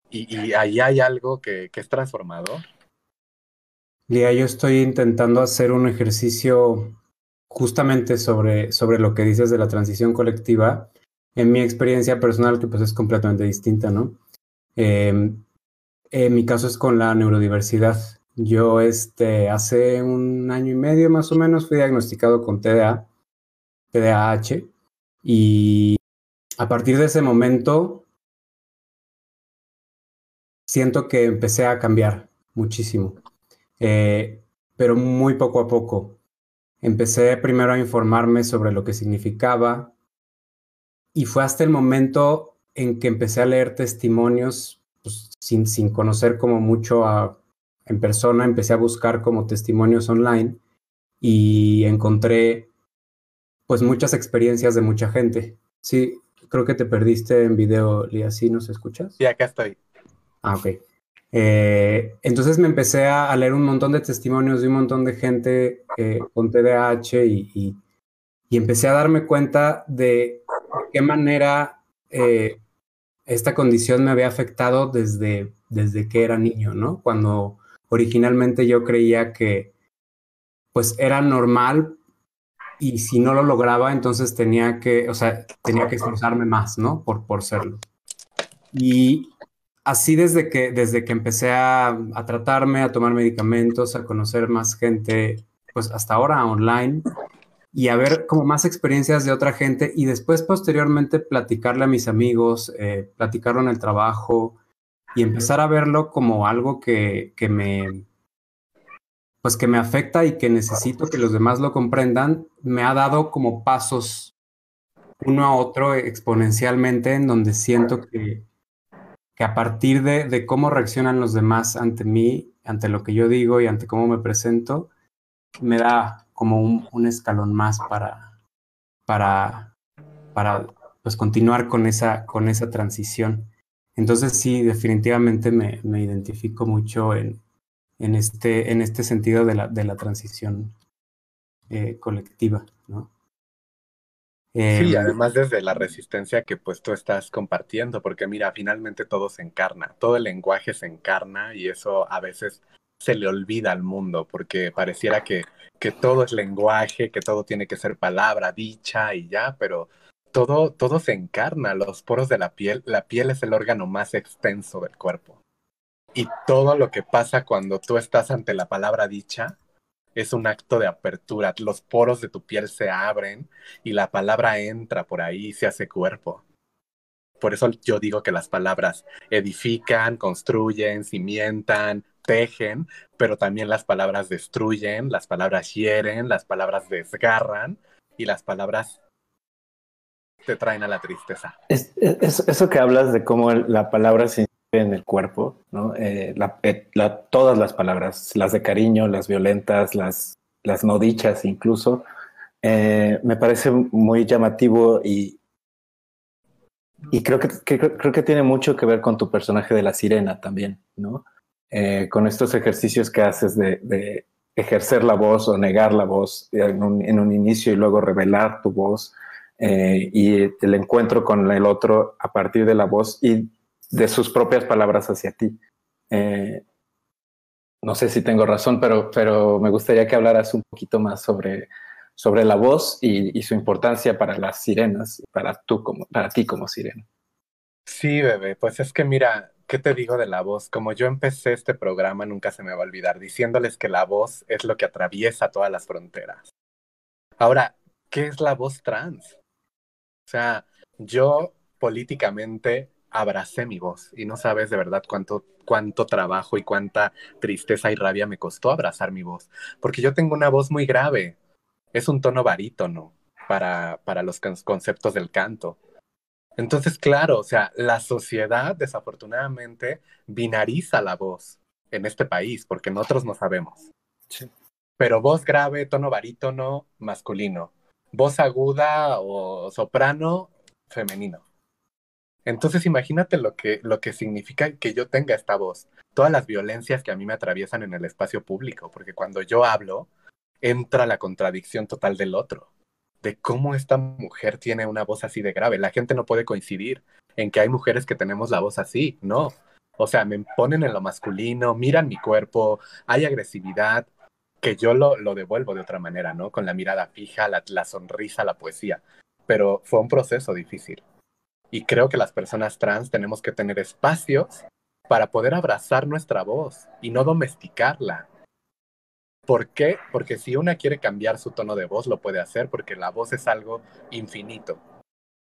Y, ahí hay algo que, que es transformador. Lía, yo estoy intentando hacer un ejercicio justamente sobre, sobre lo que dices de la transición colectiva, en mi experiencia personal, que pues es completamente distinta, ¿no? En mi caso es con la neurodiversidad. Yo este, hace un año y medio más o menos fui diagnosticado con TDA, TDAH, y a partir de ese momento siento que empecé a cambiar muchísimo, eh, pero muy poco a poco. Empecé primero a informarme sobre lo que significaba y fue hasta el momento en que empecé a leer testimonios pues, sin, sin conocer como mucho a, en persona, empecé a buscar como testimonios online y encontré pues muchas experiencias de mucha gente. Sí, creo que te perdiste en video, Lía, ¿sí nos escuchas? Sí, acá estoy. Ah, ok. Eh, entonces me empecé a, leer un montón de testimonios de un montón de gente eh, con TDAH y, empecé a darme cuenta de qué manera eh, esta condición me había afectado desde, desde que era niño, ¿no? Cuando originalmente yo creía que pues era normal y si no lo lograba, entonces tenía que, o sea, tenía que esforzarme más, ¿no? Por, por serlo. Y así desde que, desde que empecé a, tratarme, a tomar medicamentos, a conocer más gente, pues hasta ahora online, y a ver como más experiencias de otra gente y después posteriormente platicarle a mis amigos, eh, platicarlo en el trabajo y empezar a verlo como algo que, que me pues que me afecta y que necesito que los demás lo comprendan, me ha dado como pasos uno a otro exponencialmente en donde siento que, que a partir de, cómo reaccionan los demás ante mí, ante lo que yo digo y ante cómo me presento, me da como un, escalón más para, para, para pues, continuar con esa, con esa transición. Entonces sí, definitivamente me, me identifico mucho en, en, este, en este sentido de la, de la transición eh, colectiva, ¿no? sí, em, además desde la resistencia que pues tú estás compartiendo, porque mira, finalmente todo se encarna, todo el lenguaje se encarna y eso a veces se le olvida al mundo, porque pareciera que, que todo es lenguaje, que todo tiene que ser palabra dicha y ya, pero todo, todo se encarna, los poros de la piel, la piel es el órgano más extenso del cuerpo. Y todo lo que pasa cuando tú estás ante la palabra dicha es un acto de apertura. Los poros de tu piel se abren y la palabra entra por ahí y se hace cuerpo. Por eso yo digo que las palabras edifican, construyen, cimientan, tejen, pero también las palabras destruyen, las palabras hieren, las palabras desgarran y las palabras te traen a la tristeza. eso que hablas de cómo la palabra se en el cuerpo, ¿no? Eh, eh, todas las palabras, las de cariño, las violentas, las, las no dichas incluso, eh, me parece muy llamativo y, y creo que, creo que tiene mucho que ver con tu personaje de la sirena también, ¿no? con estos ejercicios que haces de, ejercer la voz o negar la voz en un, en un inicio y luego revelar tu voz y el encuentro con el otro a partir de la voz y de sus propias palabras hacia ti. Eh, no sé si tengo razón, pero, pero me gustaría que hablaras un poquito más sobre, sobre la voz y, su importancia para las sirenas, para, tú como, para ti como sirena. Sí, bebé, pues es que mira, ¿qué te digo de la voz? Como yo empecé este programa, nunca se me va a olvidar, diciéndoles que la voz es lo que atraviesa todas las fronteras. Ahora, ¿qué es la voz trans? O sea, yo políticamente abracé mi voz y no sabes de verdad cuánto, cuánto trabajo y cuánta tristeza y rabia me costó abrazar mi voz, porque yo tengo una voz muy grave, es un tono barítono para, para los conceptos del canto. Entonces, claro, o sea, la sociedad desafortunadamente binariza la voz en este país, porque nosotros no sabemos. Pero voz grave, tono barítono, masculino. Voz aguda o soprano, femenino. Entonces imagínate lo que, lo que significa que yo tenga esta voz, todas las violencias que a mí me atraviesan en el espacio público, porque cuando yo hablo, entra la contradicción total del otro, de cómo esta mujer tiene una voz así de grave. La gente no puede coincidir en que hay mujeres que tenemos la voz así, no. O sea, me ponen en lo masculino, miran mi cuerpo, hay agresividad, que yo lo, lo devuelvo de otra manera, ¿no? Con la mirada fija, la, la sonrisa, la poesía. Pero fue un proceso difícil. Y creo que las personas trans tenemos que tener espacios para poder abrazar nuestra voz y no domesticarla. ¿Por qué? Porque si una quiere cambiar su tono de voz, lo puede hacer porque la voz es algo infinito.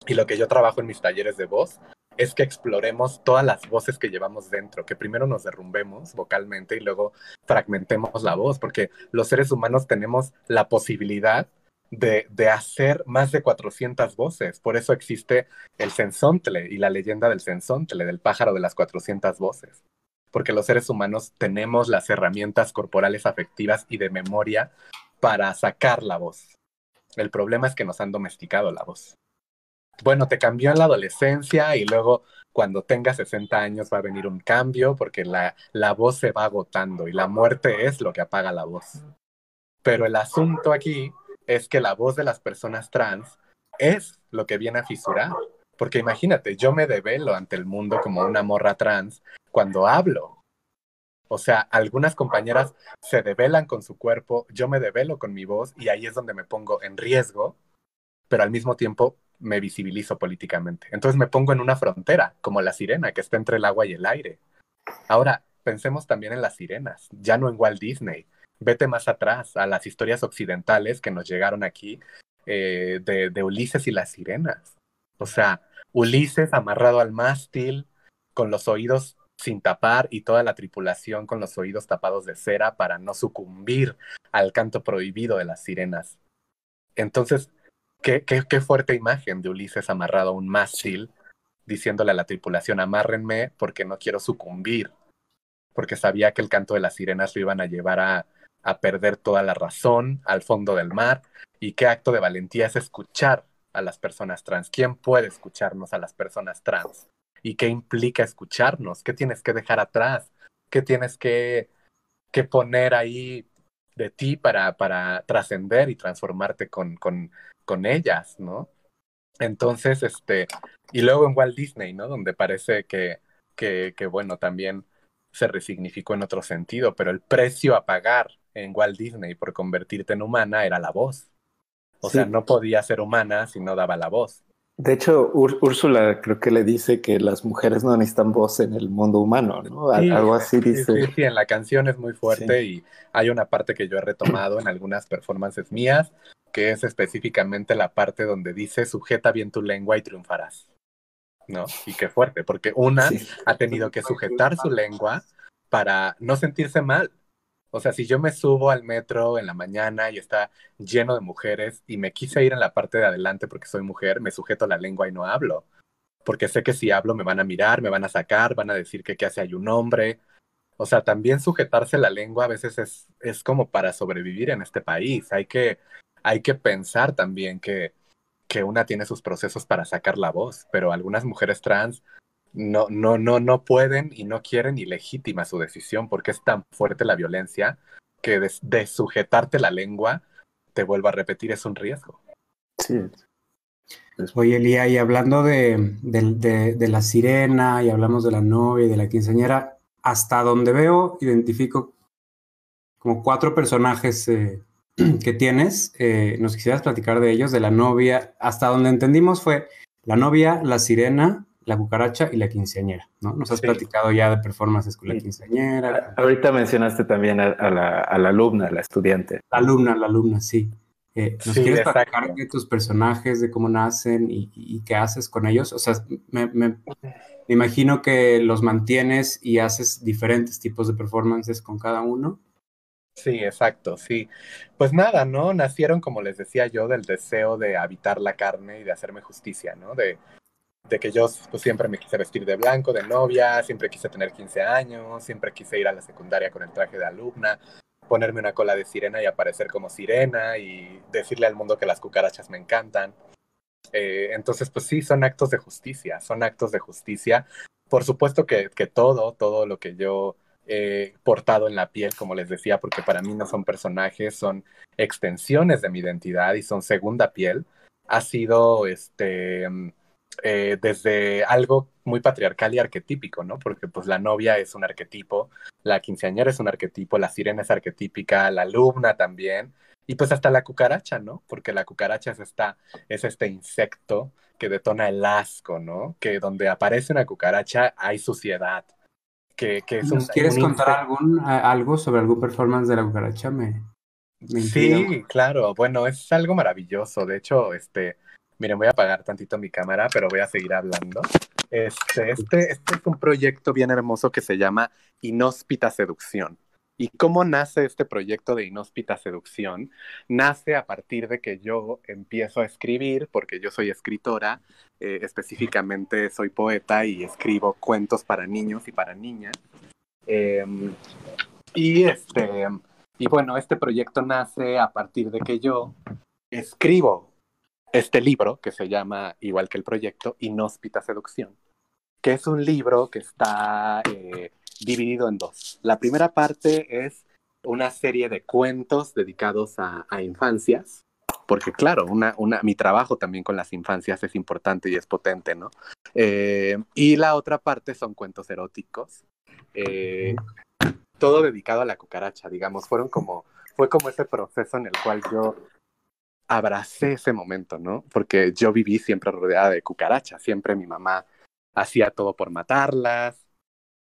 Y lo que yo trabajo en mis talleres de voz es que exploremos todas las voces que llevamos dentro, que primero nos derrumbemos vocalmente y luego fragmentemos la voz, porque los seres humanos tenemos la posibilidad de, hacer más de 400 voces. Por eso existe el sensontle y la leyenda del sensontle, del pájaro de las 400 voces. Porque los seres humanos tenemos las herramientas corporales afectivas y de memoria para sacar la voz. El problema es que nos han domesticado la voz bueno, te cambió en la adolescencia y luego cuando tengas 60 años va a venir un cambio porque la, la voz se va agotando y la muerte es lo que apaga la voz. Pero el asunto aquí es que la voz de las personas trans es lo que viene a fisurar. Porque imagínate, yo me develo ante el mundo como una morra trans cuando hablo. O sea, algunas compañeras se develan con su cuerpo, yo me develo con mi voz y ahí es donde me pongo en riesgo, pero al mismo tiempo me visibilizo políticamente. Entonces me pongo en una frontera, como la sirena que está entre el agua y el aire. Ahora, pensemos también en las sirenas, ya no en Walt Disney. Vete más atrás, a las historias occidentales que nos llegaron aquí eh, de, Ulises y las sirenas. O sea, Ulises amarrado al mástil, con los oídos sin tapar y toda la tripulación con los oídos tapados de cera para no sucumbir al canto prohibido de las sirenas. Entonces, Qué, qué, fuerte imagen de Ulises amarrado a un mástil, diciéndole a la tripulación, amárrenme porque no quiero sucumbir, porque sabía que el canto de las sirenas lo iban a llevar a, a perder toda la razón al fondo del mar. Y qué acto de valentía es escuchar a las personas trans. ¿Quién puede escucharnos a las personas trans? ¿Y qué implica escucharnos? ¿Qué tienes que dejar atrás? ¿Qué tienes que, que poner ahí de ti para, para trascender y transformarte con, con, con ellas, ¿no? Entonces, este, y luego en Walt Disney, ¿no? Donde parece que, que, que, bueno, también se resignificó en otro sentido, pero el precio a pagar en Walt Disney por convertirte en humana era la voz. O sea, no podía ser humana si no daba la voz. De hecho, Úrsula creo que le dice que las mujeres no necesitan voz en el mundo humano, ¿no? Algo así dice. Sí, sí, en la canción es muy fuerte y hay una parte que yo he retomado en algunas performances mías, que es específicamente la parte donde dice sujeta bien tu lengua y triunfarás. ¿No? Y qué fuerte, porque una ha tenido que sujetar su lengua para no sentirse mal. O sea, si yo me subo al metro en la mañana y está lleno de mujeres y me quise ir en la parte de adelante porque soy mujer, me sujeto la lengua y no hablo. Porque sé que si hablo me van a mirar, me van a sacar, van a decir que qué hace hay un hombre. O sea, también sujetarse la lengua a veces es, es como para sobrevivir en este país. Hay que hay que pensar también que, que una tiene sus procesos para sacar la voz, pero algunas mujeres trans no, no, no, no pueden y no quieren y legítima su decisión porque es tan fuerte la violencia que de, sujetarte la lengua, te vuelvo a repetir, es un riesgo. Sí. Oye, Elía, y hablando de, de, de, la sirena y hablamos de la novia y de la quinceañera, hasta donde veo, identifico como cuatro personajes eh, que tienes, eh, nos quisieras platicar de ellos, de la novia, hasta donde entendimos fue la novia, la sirena, la cucaracha y la quinceañera, ¿no? Nos has platicado ya de performances con la quinceañera. Ahorita mencionaste también a, la, alumna, a la estudiante. La alumna, la alumna, sí. Eh, ¿Nos quieres platicar de tus personajes, de cómo nacen y, qué haces con ellos? O sea, me, me, imagino que los mantienes y haces diferentes tipos de performances con cada uno. Sí, exacto, sí. Pues nada, ¿no? Nacieron, como les decía yo, del deseo de habitar la carne y de hacerme justicia, ¿no? De, de que yo pues, siempre me quise vestir de blanco, de novia, siempre quise tener 15 años, siempre quise ir a la secundaria con el traje de alumna, ponerme una cola de sirena y aparecer como sirena y decirle al mundo que las cucarachas me encantan. Eh, entonces, pues sí, son actos de justicia, son actos de justicia. Por supuesto que, que todo, todo lo que yo eh, portado en la piel, como les decía, porque para mí no son personajes, son extensiones de mi identidad y son segunda piel, ha sido este, eh, desde algo muy patriarcal y arquetípico, ¿no? Porque pues la novia es un arquetipo, la quinceañera es un arquetipo, la sirena es arquetípica, la alumna también, y pues hasta la cucaracha, ¿no? Porque la cucaracha es, esta, es este insecto que detona el asco, ¿no? Que donde aparece una cucaracha hay suciedad. Que, que es ¿Nos quieres contar algún, algo sobre algún performance de la cucaracha? Me, sí, claro. Bueno, es algo maravilloso. De hecho, este, miren, voy a apagar tantito mi cámara, pero voy a seguir hablando. Este, este, este es un proyecto bien hermoso que se llama Inhóspita Seducción. ¿Y cómo nace este proyecto de Inhóspita Seducción? Nace a partir de que yo empiezo a escribir, porque yo soy escritora, eh, específicamente soy poeta y escribo cuentos para niños y para niñas. Em, y, este, y bueno, este proyecto nace a partir de que yo escribo este libro, que se llama, igual que el proyecto, Inhóspita Seducción, que es un libro que está... Eh, dividido en dos. La primera parte es una serie de cuentos dedicados a, infancias, porque claro, una, una, mi trabajo también con las infancias es importante y es potente, ¿no? Eh, y la otra parte son cuentos eróticos, eh, todo dedicado a la cucaracha, digamos, fueron como, fue como ese proceso en el cual yo abracé ese momento, ¿no? Porque yo viví siempre rodeada de cucarachas, siempre mi mamá hacía todo por matarlas,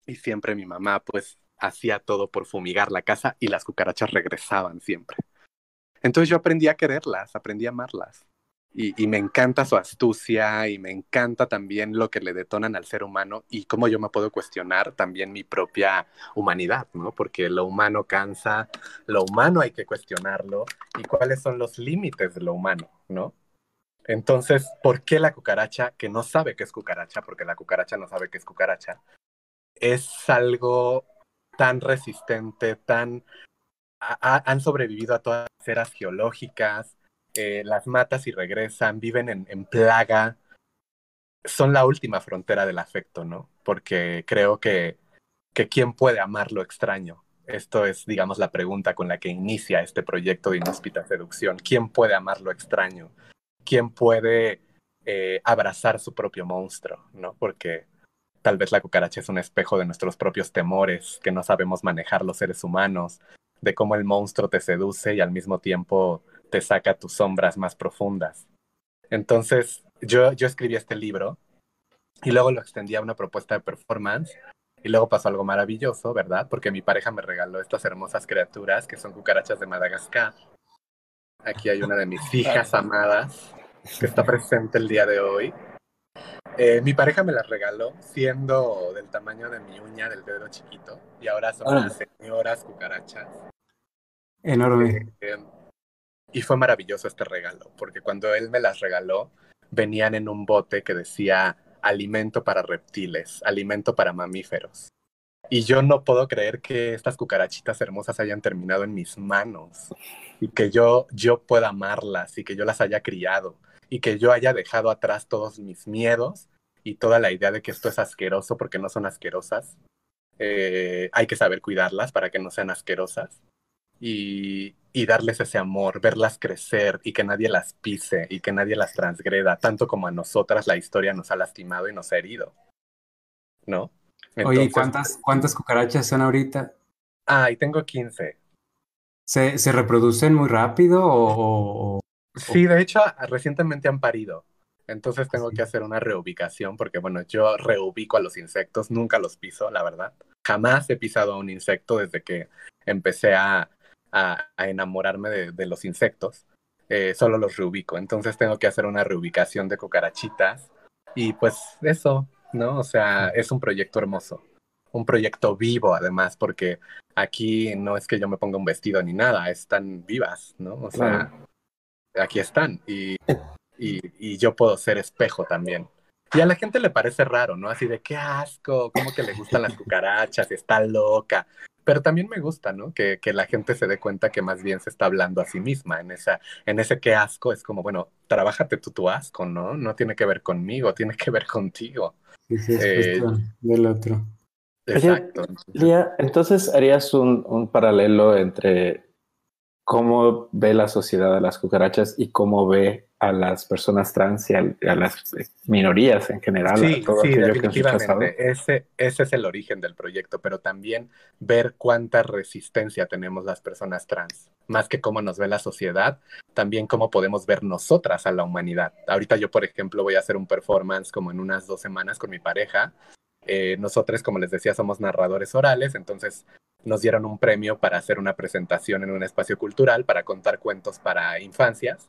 y siempre mi mamá pues hacía todo por fumigar la casa y las cucarachas regresaban siempre. Entonces yo aprendí a quererlas, aprendí a amarlas. Y, me encanta su astucia y me encanta también lo que le detonan al ser humano y cómo yo me puedo cuestionar también mi propia humanidad, ¿no? Porque lo humano cansa, lo humano hay que cuestionarlo y cuáles son los límites de lo humano, ¿no? Entonces, ¿por qué la cucaracha, que no sabe que es cucaracha, porque la cucaracha no sabe que es cucaracha, es algo tan resistente, tan... han sobrevivido a todas las eras geológicas, las matas y regresan, viven en, plaga, son la última frontera del afecto, ¿no? Porque creo que, que quién puede amar lo extraño. Esto es, digamos, la pregunta con la que inicia este proyecto de Inhóspita Seducción. ¿Quién puede amar lo extraño? ¿Quién puede eh, abrazar su propio monstruo? ¿no? Porque Tal vez la cucaracha es un espejo de nuestros propios temores que no sabemos manejar los seres humanos, de cómo el monstruo te seduce y al mismo tiempo te saca tus sombras más profundas. Entonces, yo, yo escribí este libro y luego lo extendí a una propuesta de performance y luego pasó algo maravilloso, ¿verdad? Porque mi pareja me regaló estas hermosas criaturas que son cucarachas de Madagascar. Aquí hay una de mis hijas amadas que está presente el día de hoy. Eh, mi pareja me las regaló siendo del tamaño de mi uña del dedo chiquito y ahora son unas señoras cucarachas. Enorme. Eh, y fue maravilloso este regalo, porque cuando él me las regaló, venían en un bote que decía alimento para reptiles, alimento para mamíferos. Y yo no puedo creer que estas cucarachitas hermosas hayan terminado en mis manos y que yo, yo pueda amarlas y que yo las haya criado y que yo haya dejado atrás todos mis miedos y toda la idea de que esto es asqueroso porque no son asquerosas. Eh, hay que saber cuidarlas para que no sean asquerosas y, y, darles ese amor, verlas crecer y que nadie las pise y que nadie las transgreda, tanto como a nosotras la historia nos ha lastimado y nos ha herido. ¿No? Oye, ¿cuántas, ¿cuántas cucarachas son ahorita? Ah, y tengo 15. ¿Se, ¿Se reproducen muy rápido o, Sí, de hecho, recientemente han parido. Entonces tengo que hacer una reubicación porque, bueno, yo reubico a los insectos, nunca los piso, la verdad. Jamás he pisado a un insecto desde que empecé a, a, enamorarme de, los insectos. Eh, solo los reubico. Entonces tengo que hacer una reubicación de cucarachitas. Y pues eso, ¿no? O sea, es un proyecto hermoso. Un proyecto vivo, además, porque aquí no es que yo me ponga un vestido ni nada, están vivas, ¿no? O sea, aquí están y, y, yo puedo ser espejo también. Y a la gente le parece raro, ¿no? Así de qué asco, como que le gustan las cucarachas, está loca. Pero también me gusta, ¿no? Que, que, la gente se dé cuenta que más bien se está hablando a sí misma. En, esa, en ese qué asco es como, bueno, trabájate tú tu asco, ¿no? No tiene que ver conmigo, tiene que ver contigo. Sí, sí, eh, del otro. Exacto. Lía, entonces harías un, un paralelo entre cómo ve la sociedad a las cucarachas y cómo ve a las personas trans y a, las minorías en general. Sí, sí, definitivamente. Ese, ese es el origen del proyecto, pero también ver cuánta resistencia tenemos las personas trans, más que cómo nos ve la sociedad, también cómo podemos ver nosotras a la humanidad. Ahorita yo, por ejemplo, voy a hacer un performance como en unas dos semanas con mi pareja. Eh, nosotros, como les decía, somos narradores orales, entonces nos dieron un premio para hacer una presentación en un espacio cultural para contar cuentos para infancias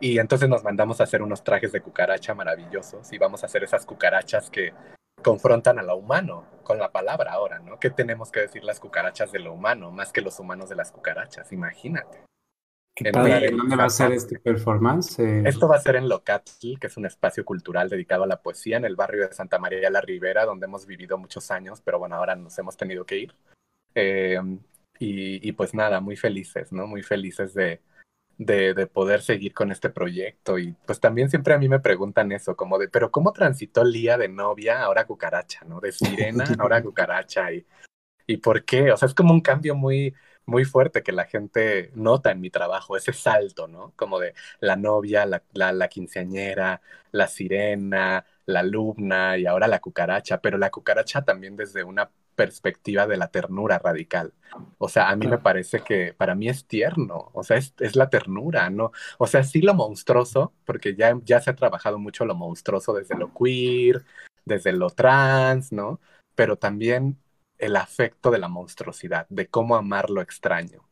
y entonces nos mandamos a hacer unos trajes de cucaracha maravillosos y vamos a hacer esas cucarachas que confrontan a lo humano con la palabra ahora, ¿no? ¿Qué tenemos que decir las cucarachas de lo humano más que los humanos de las cucarachas? Imagínate. ¿Dónde va a ser este performance? Eh, Esto va a ser en Locatl, que es un espacio cultural dedicado a la poesía en el barrio de Santa María de la Ribera, donde hemos vivido muchos años, pero bueno, ahora nos hemos tenido que ir. Eh, y, y, pues nada, muy felices, ¿no? Muy felices de, de, de, poder seguir con este proyecto. Y pues también siempre a mí me preguntan eso, como de, pero ¿cómo transitó Lía de novia ahora cucaracha, ¿no? De sirena ahora cucaracha. Y, ¿Y por qué? O sea, es como un cambio muy, muy fuerte que la gente nota en mi trabajo, ese salto, ¿no? Como de la novia, la, la, la quinceañera, la sirena, la alumna y ahora la cucaracha, pero la cucaracha también desde una perspectiva de la ternura radical. O sea, a mí me parece que para mí es tierno, o sea, es, es, la ternura, ¿no? O sea, sí lo monstruoso, porque ya, ya se ha trabajado mucho lo monstruoso desde lo queer, desde lo trans, ¿no? Pero también el afecto de la monstruosidad, de cómo amar lo extraño,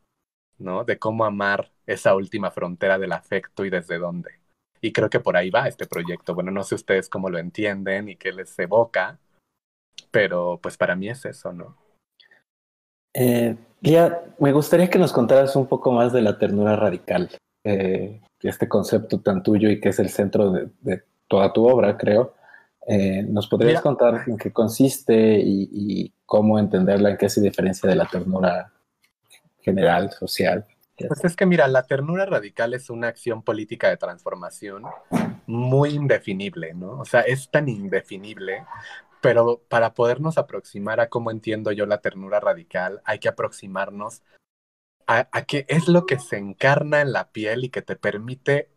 ¿no? De cómo amar esa última frontera del afecto y desde dónde. Y creo que por ahí va este proyecto. Bueno, no sé ustedes cómo lo entienden y qué les evoca, pero pues para mí es eso, ¿no? Eh, Lía, me gustaría que nos contaras un poco más de la ternura radical, eh, este concepto tan tuyo y que es el centro de, toda tu obra, creo. Eh, ¿Nos podrías contar en qué consiste y, cómo entenderla, en qué se diferencia de la ternura general, social? Pues es que mira, la ternura radical es una acción política de transformación muy indefinible, ¿no? O sea, es tan indefinible pero para podernos aproximar a cómo entiendo yo la ternura radical, hay que aproximarnos a, qué es lo que se encarna en la piel y que te permite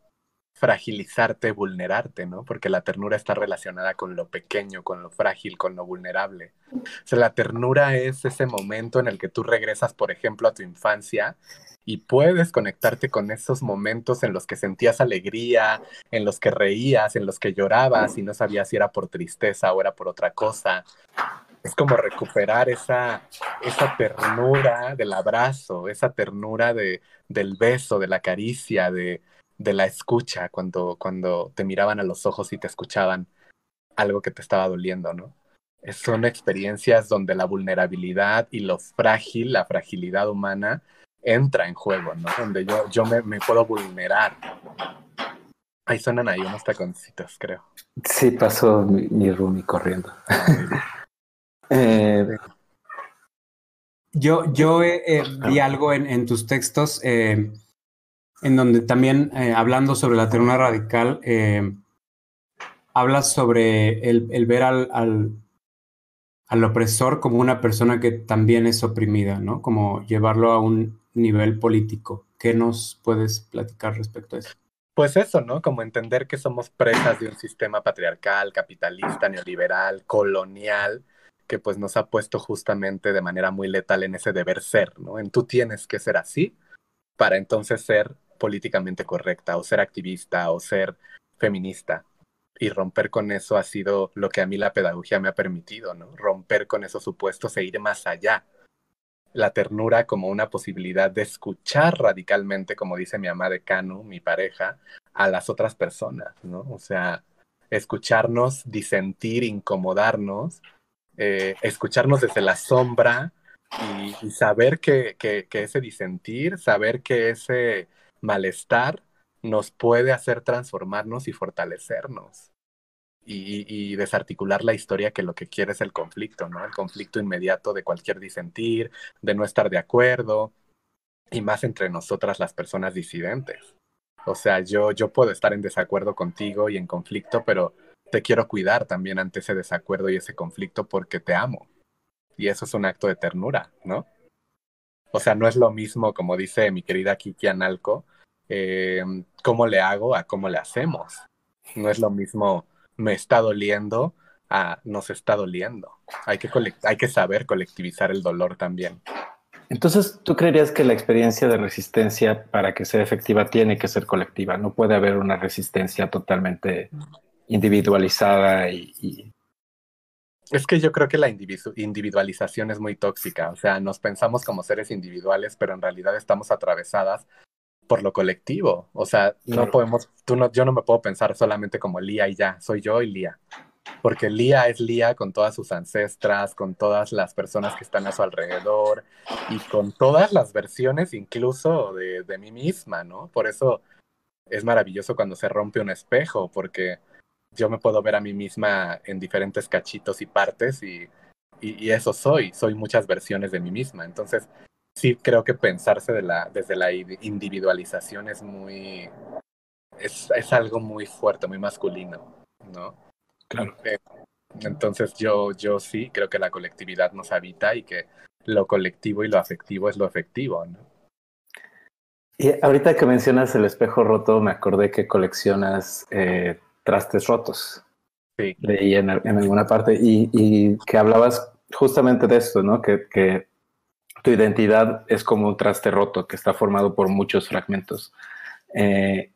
fragilizarte, vulnerarte, ¿no? Porque la ternura está relacionada con lo pequeño, con lo frágil, con lo vulnerable. O sea, la ternura es ese momento en el que tú regresas, por ejemplo, a tu infancia y puedes conectarte con esos momentos en los que sentías alegría, en los que reías, en los que llorabas y no sabías si era por tristeza o era por otra cosa. Es como recuperar esa, esa ternura del abrazo, esa ternura de, del beso, de la caricia, de, de la escucha, cuando, cuando te miraban a los ojos y te escuchaban algo que te estaba doliendo, ¿no? Son experiencias donde la vulnerabilidad y lo frágil, la fragilidad humana, entra en juego, ¿no? Donde yo, yo me, me puedo vulnerar. Ahí suenan ahí unos taconcitos, creo. Sí, pasó mi, mi corriendo. eh, yo yo eh, vi algo en, en tus textos eh, en donde también, eh, hablando sobre la ternura radical, eh, hablas sobre el, el ver al, al, al, opresor como una persona que también es oprimida, ¿no? Como llevarlo a un nivel político. ¿Qué nos puedes platicar respecto a eso? Pues eso, ¿no? Como entender que somos presas de un sistema patriarcal, capitalista, neoliberal, colonial, que pues nos ha puesto justamente de manera muy letal en ese deber ser, ¿no? En tú tienes que ser así para entonces ser políticamente correcta o ser activista o ser feminista. Y romper con eso ha sido lo que a mí la pedagogía me ha permitido, ¿no? Romper con esos supuestos e ir más allá la ternura como una posibilidad de escuchar radicalmente, como dice mi ama de Cano, mi pareja, a las otras personas, ¿no? O sea, escucharnos, disentir, incomodarnos, eh, escucharnos desde la sombra y, y saber que, que, que, ese disentir, saber que ese malestar nos puede hacer transformarnos y fortalecernos y, desarticular la historia que lo que quiere es el conflicto, ¿no? El conflicto inmediato de cualquier disentir, de no estar de acuerdo, y más entre nosotras las personas disidentes. O sea, yo, yo puedo estar en desacuerdo contigo y en conflicto, pero te quiero cuidar también ante ese desacuerdo y ese conflicto porque te amo. Y eso es un acto de ternura, ¿no? O sea, no es lo mismo, como dice mi querida Kiki Analco, eh, cómo le hago a cómo le hacemos. No es lo mismo me está doliendo a nos está doliendo. Hay que, hay que saber colectivizar el dolor también. Entonces, ¿tú creerías que la experiencia de resistencia para que sea efectiva tiene que ser colectiva? No puede haber una resistencia totalmente individualizada y... Es que yo creo que la individualización es muy tóxica, o sea, nos pensamos como seres individuales, pero en realidad estamos atravesadas por lo colectivo, o sea, no podemos, tú no, yo no me puedo pensar solamente como Lía y ya, soy yo y Lía, porque Lía es Lía con todas sus ancestras, con todas las personas que están a su alrededor y con todas las versiones incluso de, de mí misma, ¿no? Por eso es maravilloso cuando se rompe un espejo, porque yo me puedo ver a mí misma en diferentes cachitos y partes y, y, eso soy, soy muchas versiones de mí misma. Entonces, sí creo que pensarse de la, desde la individualización es muy, es, es algo muy fuerte, muy masculino, ¿no? Claro. Eh, entonces yo, yo sí creo que la colectividad nos habita y que lo colectivo y lo afectivo es lo efectivo, ¿no? Y ahorita que mencionas el espejo roto, me acordé que coleccionas eh, trastes rotos. Sí. Leí en, en alguna parte y, y, que hablabas justamente de esto, ¿no? Que, que, tu identidad es como un traste roto que está formado por muchos fragmentos. Eh,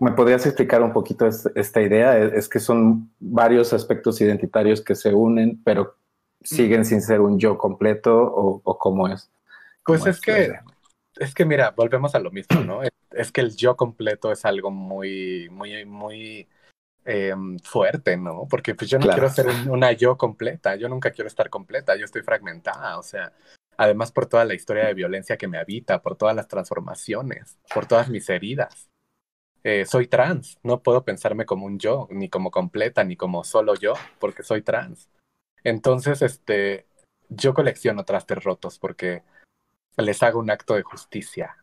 ¿Me podrías explicar un poquito esta idea? Es que son varios aspectos identitarios que se unen, pero siguen sin ser un yo completo o, cómo es. Pues es, que, es que mira, volvemos a lo mismo, ¿no? es, que el yo completo es algo muy, muy, muy em, fuerte, ¿no? Porque pues yo no quiero ser una yo completa, yo nunca quiero estar completa, yo estoy fragmentada, o sea, además por toda la historia de violencia que me habita, por todas las transformaciones, por todas mis heridas. Eh, soy trans, no puedo pensarme como un yo, ni como completa, ni como solo yo, porque soy trans. Entonces, este, yo colecciono trastes rotos porque les hago un acto de justicia,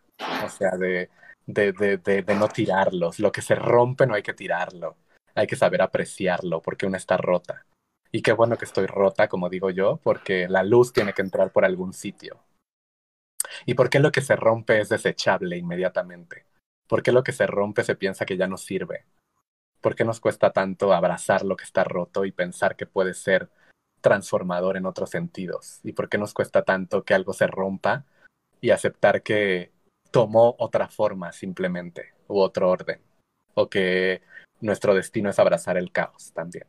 o sea, de, de, de, de, de no tirarlos. Lo que se rompe no hay que tirarlo, hay que saber apreciarlo porque una está rota. Y qué bueno que estoy rota, como digo yo, porque la luz tiene que entrar por algún sitio. ¿Y por qué lo que se rompe es desechable inmediatamente? ¿Por qué lo que se rompe se piensa que ya no sirve? ¿Por qué nos cuesta tanto abrazar lo que está roto y pensar que puede ser transformador en otros sentidos? ¿Y por qué nos cuesta tanto que algo se rompa y aceptar que tomó otra forma simplemente u otro orden? O que nuestro destino es abrazar el caos también.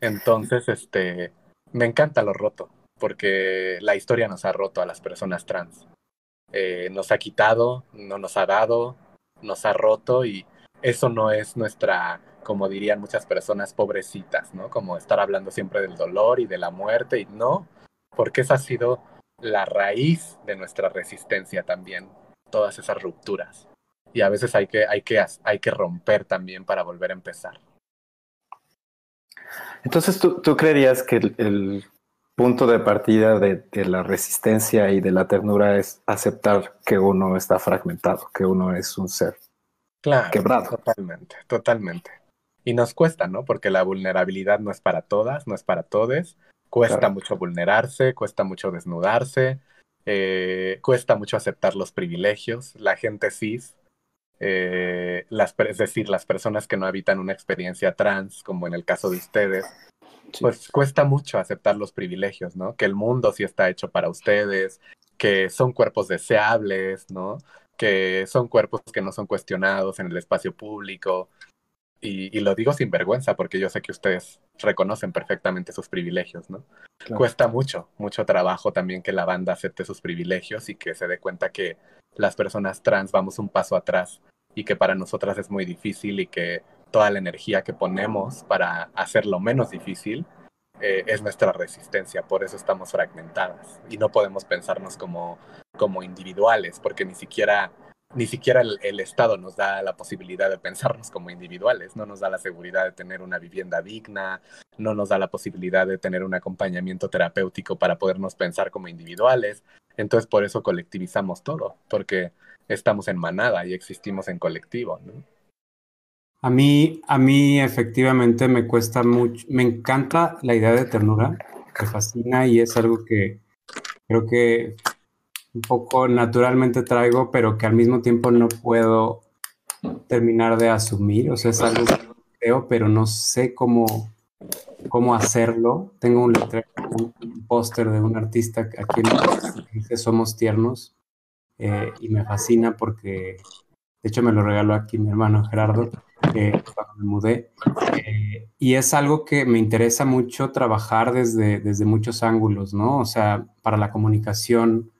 Entonces, este, me encanta lo roto, porque la historia nos ha roto a las personas trans. Eh, nos ha quitado, no nos ha dado, nos ha roto y eso no es nuestra, como dirían muchas personas, pobrecitas, ¿no? Como estar hablando siempre del dolor y de la muerte y no, porque esa ha sido la raíz de nuestra resistencia también, todas esas rupturas. Y a veces hay que, hay que, hay que romper también para volver a empezar. Entonces, ¿tú, tú creerías que el, punto de partida de, la resistencia y de la ternura es aceptar que uno está fragmentado, que uno es un ser claro, quebrado. Totalmente, totalmente. Y nos cuesta, ¿no? Porque la vulnerabilidad no es para todas, no es para todos. Cuesta mucho vulnerarse, cuesta mucho desnudarse, eh, cuesta mucho aceptar los privilegios. La gente cis, eh, las, es decir, las personas que no habitan una experiencia trans, como en el caso de ustedes, pues cuesta mucho aceptar los privilegios, ¿no? Que el mundo sí está hecho para ustedes, que son cuerpos deseables, ¿no? Que son cuerpos que no son cuestionados en el espacio público. Y, lo digo sin vergüenza porque yo sé que ustedes reconocen perfectamente sus privilegios, ¿no? Cuesta mucho, mucho trabajo también que la banda acepte sus privilegios y que se dé cuenta que las personas trans vamos un paso atrás y que para nosotras es muy difícil y que toda la energía que ponemos para hacerlo menos difícil eh, es nuestra resistencia, por eso estamos fragmentadas y no podemos pensarnos como, como individuales, porque ni siquiera, ni siquiera el, Estado nos da la posibilidad de pensarnos como individuales, no nos da la seguridad de tener una vivienda digna, no nos da la posibilidad de tener un acompañamiento terapéutico para podernos pensar como individuales, entonces por eso colectivizamos todo, porque estamos en manada y existimos en colectivo. A mí, a mí efectivamente me cuesta mucho, me encanta la idea de ternura, me fascina y es algo que creo que un poco naturalmente traigo, pero que al mismo tiempo no puedo terminar de asumir. O sea, es algo que creo, pero no sé cómo, cómo hacerlo. Tengo un, un póster de un artista aquí en dice Somos Tiernos eh, y me fascina porque, de hecho, me lo regaló aquí mi hermano Gerardo cuando me mudé. Eh, y es algo que me interesa mucho trabajar desde, desde muchos ángulos, ¿no? O sea, para la comunicación,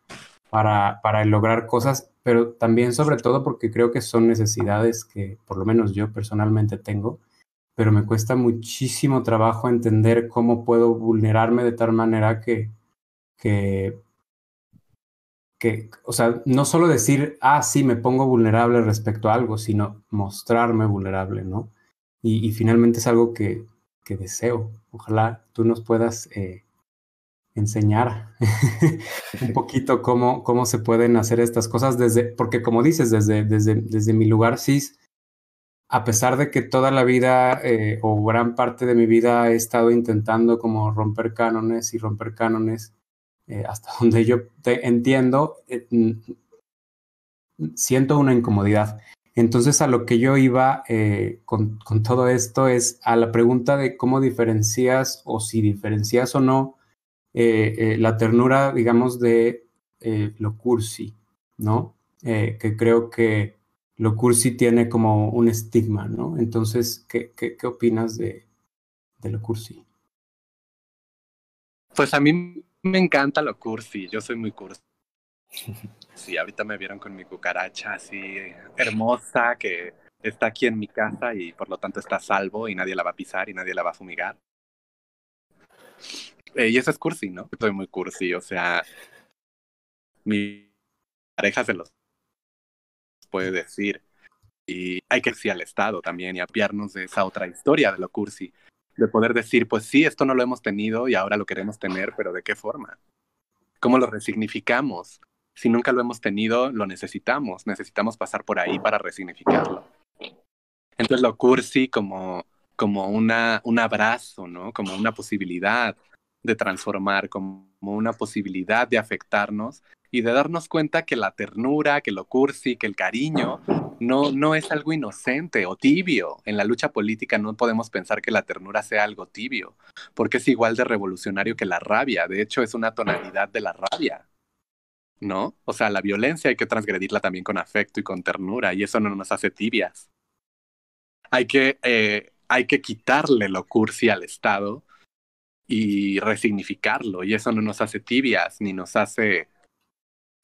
para, para lograr cosas, pero también sobre todo porque creo que son necesidades que por lo menos yo personalmente tengo, pero me cuesta muchísimo trabajo entender cómo puedo vulnerarme de tal manera que, que que, o sea, no solo decir, ah, sí, me pongo vulnerable respecto a algo, sino mostrarme vulnerable, ¿no? Y, finalmente es algo que, que, deseo. Ojalá tú nos puedas eh, enseñar un poquito cómo, cómo se pueden hacer estas cosas desde, porque como dices, desde, desde, desde mi lugar cis, a pesar de que toda la vida eh, o gran parte de mi vida he estado intentando como romper cánones y romper cánones, eh, hasta donde yo te entiendo, eh, siento una incomodidad. Entonces a lo que yo iba eh, con, con, todo esto es a la pregunta de cómo diferencias o si diferencias o no la ternura, digamos, de lo cursi, ¿no? que creo que lo cursi tiene como un estigma, ¿no? Entonces, ¿qué, qué, qué opinas de, de lo cursi? Pues a mí me encanta lo cursi, yo soy muy cursi. Sí, ahorita me vieron con mi cucaracha así hermosa que está aquí en mi casa y por lo tanto está salvo y nadie la va a pisar y nadie la va a fumigar. Eh, y eso es cursi, ¿no? Soy muy cursi, o sea, mi pareja se los puede decir. Y hay que decir al Estado también y apiarnos de esa otra historia de lo cursi de poder decir, pues sí, esto no lo hemos tenido y ahora lo queremos tener, pero ¿de qué forma? ¿Cómo lo resignificamos? Si nunca lo hemos tenido, lo necesitamos, necesitamos pasar por ahí para resignificarlo. Entonces lo cursi como, como una, un abrazo, ¿no? Como una posibilidad de transformar, como una posibilidad de afectarnos y de darnos cuenta que la ternura, que lo cursi, que el cariño no, no es algo inocente o tibio. En la lucha política no podemos pensar que la ternura sea algo tibio, porque es igual de revolucionario que la rabia. De hecho, es una tonalidad de la rabia. ¿No? O sea, la violencia hay que transgredirla también con afecto y con ternura, y eso no nos hace tibias. Hay que, eh, hay que quitarle lo cursi al Estado y resignificarlo, y eso no nos hace tibias ni nos hace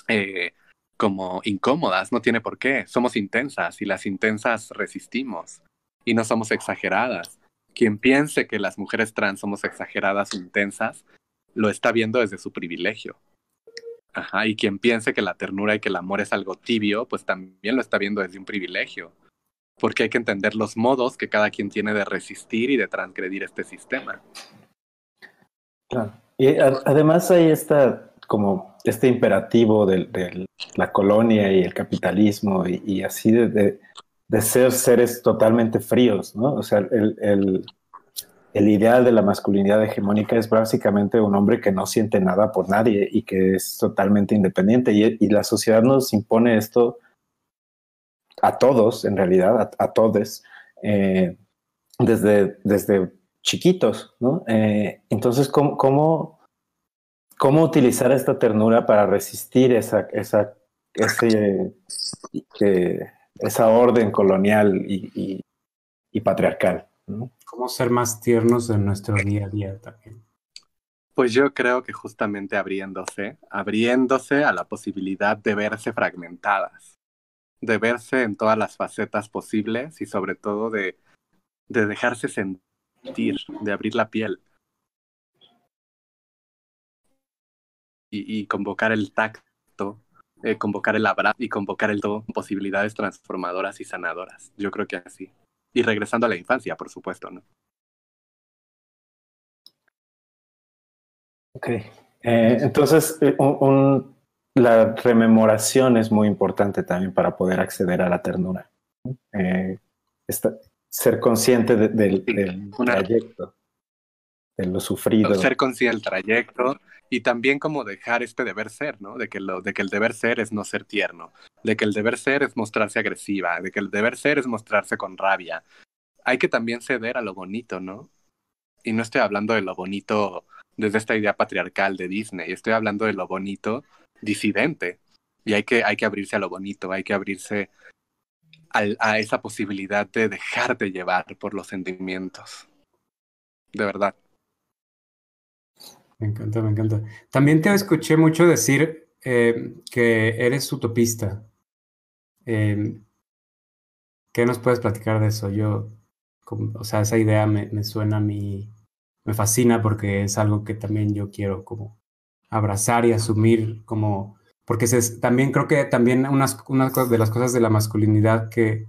eh, como incómodas, no tiene por qué. Somos intensas y las intensas resistimos y no somos exageradas. Quien piense que las mujeres trans somos exageradas o intensas, lo está viendo desde su privilegio. Ajá, y quien piense que la ternura y que el amor es algo tibio, pues también lo está viendo desde un privilegio. Porque hay que entender los modos que cada quien tiene de resistir y de transgredir este sistema. Y además hay esta como este imperativo de, la colonia y el capitalismo y, así de, ser seres totalmente fríos, ¿no? O sea, el, el, ideal de la masculinidad hegemónica es básicamente un hombre que no siente nada por nadie y que es totalmente independiente y, la sociedad nos impone esto a todos, en realidad, a, todos, eh, desde, desde chiquitos, ¿no? Eh, entonces, ¿cómo, cómo cómo utilizar esta ternura para resistir esa, esa, ese, esa orden colonial y, patriarcal. ¿Cómo ser más tiernos en nuestro día a día también? Pues yo creo que justamente abriéndose, abriéndose a la posibilidad de verse fragmentadas, de verse en todas las facetas posibles y sobre todo de, de dejarse sentir, de abrir la piel. y, convocar el tacto, eh, convocar el abrazo y convocar el todo, posibilidades transformadoras y sanadoras. Yo creo que así. Y regresando a la infancia, por supuesto, ¿no? Ok. Eh, entonces, eh, la rememoración es muy importante también para poder acceder a la ternura. Ser consciente del trayecto, de lo sufrido. Ser consciente del trayecto y también como dejar este deber ser, ¿no? De que, lo, de que el deber ser es no ser tierno, de que el deber ser es mostrarse agresiva, de que el deber ser es mostrarse con rabia. Hay que también ceder a lo bonito, ¿no? Y no estoy hablando de lo bonito desde esta idea patriarcal de Disney, estoy hablando de lo bonito disidente. Y hay que, hay que abrirse a lo bonito, hay que abrirse a esa posibilidad de dejarte llevar por los sentimientos. De verdad. Me encanta, me encanta. También te escuché mucho decir eh, que eres utopista. Eh, ¿Qué nos puedes platicar de eso? Yo, o sea, esa idea me, me, suena a mí, me fascina porque es algo que también yo quiero como abrazar y asumir como, porque también creo que también unas, una de las cosas de la masculinidad que,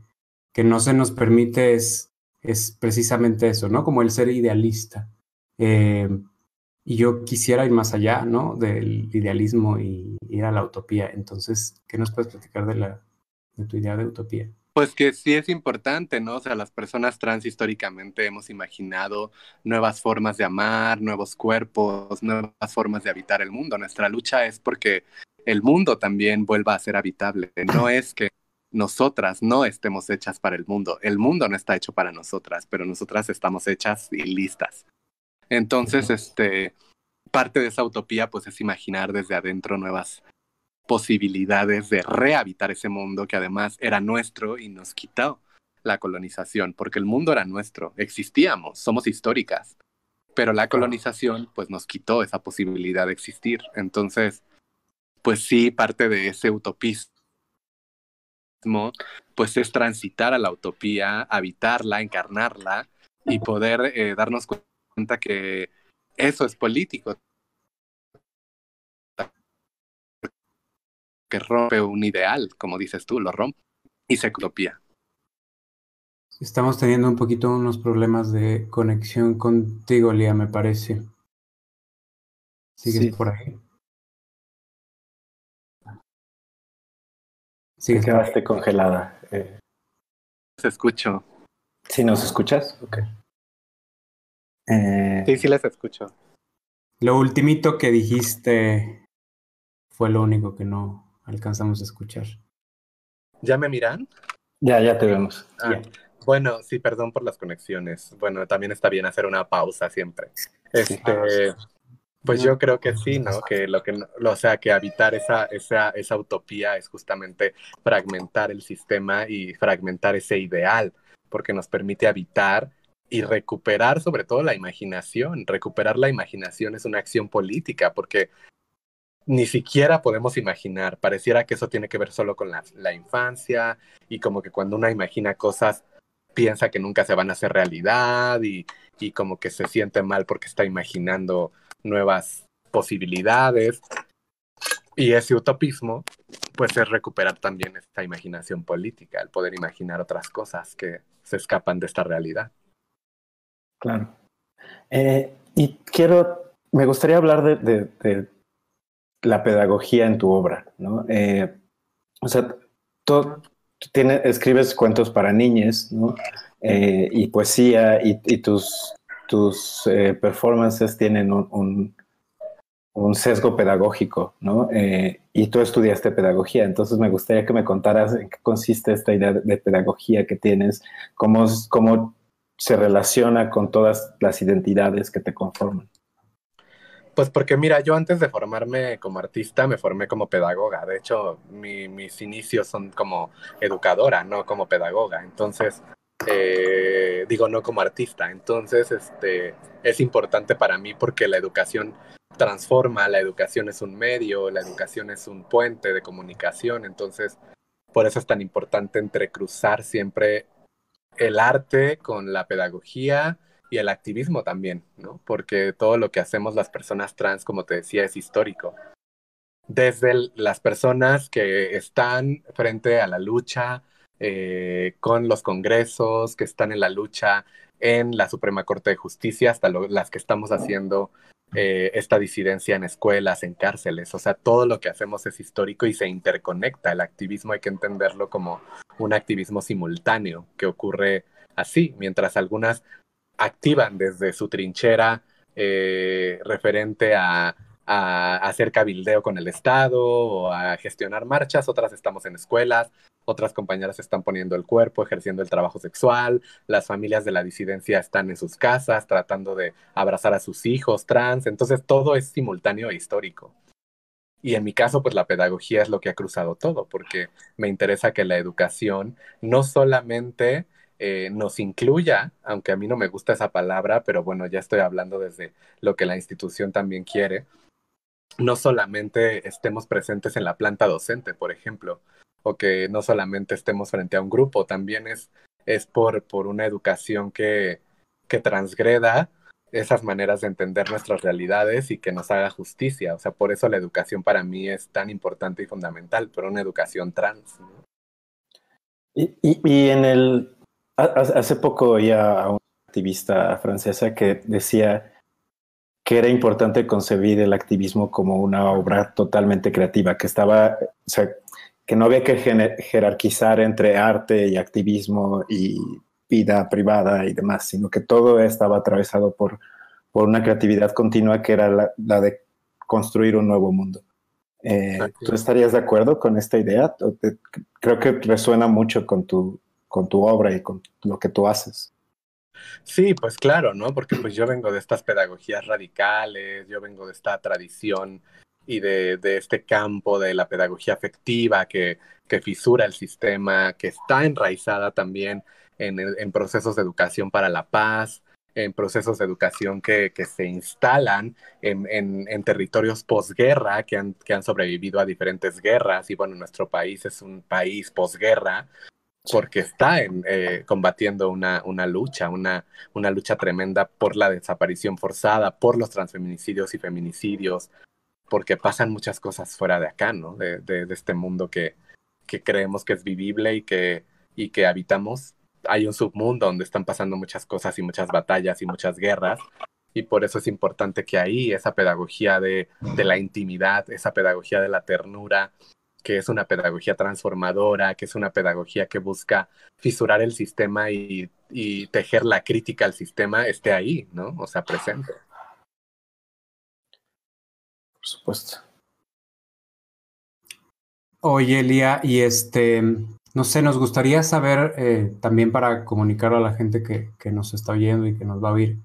que no se nos permite es, es precisamente eso, ¿no? Como el ser idealista. Eh, y yo quisiera ir más allá, ¿no? Del idealismo y ir a la utopía. Entonces, ¿qué nos puedes platicar de, la, de tu idea de utopía? Pues que sí es importante, ¿no? O sea, las personas trans históricamente hemos imaginado nuevas formas de amar, nuevos cuerpos, nuevas formas de habitar el mundo. Nuestra lucha es porque el mundo también vuelva a ser habitable. No es que nosotras no estemos hechas para el mundo. El mundo no está hecho para nosotras, pero nosotras estamos hechas y listas. Entonces, este, parte de esa utopía, pues es imaginar desde adentro nuevas posibilidades de rehabitar ese mundo que además era nuestro y nos quitó la colonización, porque el mundo era nuestro, existíamos, somos históricas, pero la colonización pues nos quitó esa posibilidad de existir. Entonces, pues sí, parte de ese utopismo pues es transitar a la utopía, habitarla, encarnarla y poder eh, darnos cuenta que eso es político. Que rompe un ideal, como dices tú, lo rompe y se copia. Estamos teniendo un poquito unos problemas de conexión contigo, Lía, me parece. ¿Sigues por ahí? Sigues quedaste congelada. Eh. Se escucho. ¿Sí nos escuchas? Okay. Eh, sí, sí les escucho. Lo ultimito que dijiste fue lo único que no alcanzamos a escuchar. ¿Ya me miran? Ya, ya te vemos. Ah, bueno, sí, perdón por las conexiones. Bueno, también está bien hacer una pausa siempre. Este, pues yo creo que sí, ¿no? Que lo que, o sea, que habitar esa, esa, esa utopía es justamente fragmentar el sistema y fragmentar ese ideal, porque nos permite habitar y recuperar sobre todo la imaginación. Recuperar la imaginación es una acción política porque ni siquiera podemos imaginar. Pareciera que eso tiene que ver solo con la, la, infancia y como que cuando uno imagina cosas piensa que nunca se van a hacer realidad y, y como que se siente mal porque está imaginando nuevas posibilidades. Y ese utopismo, pues es recuperar también esta imaginación política, el poder imaginar otras cosas que se escapan de esta realidad. Claro. Eh, y quiero, me gustaría hablar de, la pedagogía en tu obra, ¿no? Eh, o sea, tú, tienes, escribes cuentos para niñas, ¿no? Eh, y poesía, y tus, tus performances tienen un, sesgo pedagógico, ¿no? y tú estudiaste pedagogía, entonces me gustaría que me contaras en qué consiste esta idea de pedagogía que tienes, cómo, cómo se relaciona con todas las identidades que te conforman? Pues porque mira, yo antes de formarme como artista me formé como pedagoga. De hecho, mis inicios son como educadora, no como pedagoga. Entonces, eh, digo, no como artista. Entonces, este, es importante para mí porque la educación transforma, la educación es un medio, la educación es un puente de comunicación. Entonces, por eso es tan importante entrecruzar siempre el arte con la pedagogía y el activismo también, ¿no? Porque todo lo que hacemos las personas trans, como te decía, es histórico. Desde las personas que están frente a la lucha eh, con los congresos, que están en la lucha en la Suprema Corte de Justicia, hasta las que estamos haciendo eh, esta disidencia en escuelas, en cárceles. O sea, todo lo que hacemos es histórico y se interconecta. El activismo hay que entenderlo como un activismo simultáneo que ocurre así, mientras algunas activan desde su trinchera eh, referente a a, hacer cabildeo con el Estado o a gestionar marchas, otras estamos en escuelas, otras compañeras están poniendo el cuerpo, ejerciendo el trabajo sexual, las familias de la disidencia están en sus casas tratando de abrazar a sus hijos trans, entonces todo es simultáneo e histórico. Y en mi caso, pues la pedagogía es lo que ha cruzado todo, porque me interesa que la educación no solamente eh, nos incluya, aunque a mí no me gusta esa palabra, pero bueno, ya estoy hablando desde lo que la institución también quiere, no solamente estemos presentes en la planta docente, por ejemplo, o que no solamente estemos frente a un grupo, también es, es por, por una educación que, que transgreda esas maneras de entender nuestras realidades y que nos haga justicia. O sea, por eso la educación para mí es tan importante y fundamental, pero una educación trans. Y, y, en el, hace poco oía a una activista francesa que decía que era importante concebir el activismo como una obra totalmente creativa, que estaba, o sea, que no había que jerarquizar entre arte y activismo y vida privada y demás, sino que todo estaba atravesado por, por una creatividad continua que era la, de construir un nuevo mundo. Eh, ¿Tú estarías de acuerdo con esta idea? Creo que resuena mucho con tu, con tu obra y con lo que tú haces. Sí, pues claro, ¿no? Porque pues yo vengo de estas pedagogías radicales, yo vengo de esta tradición y de, de este campo de la pedagogía afectiva que, que, fisura el sistema, que está enraizada también en, en procesos de educación para la paz, en procesos de educación que, que se instalan en, en, territorios posguerra, que han, que han sobrevivido a diferentes guerras, y bueno, nuestro país es un país posguerra, porque está eh, combatiendo una, lucha, una, lucha tremenda por la desaparición forzada, por los transfeminicidios y feminicidios, porque pasan muchas cosas fuera de acá, ¿no? De, este mundo que, creemos que es vivible y que, habitamos. Hay un submundo donde están pasando muchas cosas y muchas batallas y muchas guerras. Y por eso es importante que ahí esa pedagogía de la intimidad, esa pedagogía de la ternura, que es una pedagogía transformadora, que es una pedagogía que busca fisurar el sistema y, y, tejer la crítica al sistema, esté ahí, ¿no? O sea, presente. Por supuesto. Oye, Elia, y este, no sé, nos gustaría saber eh, también para comunicarlo a la gente que, que, nos está oyendo y que nos va a oír,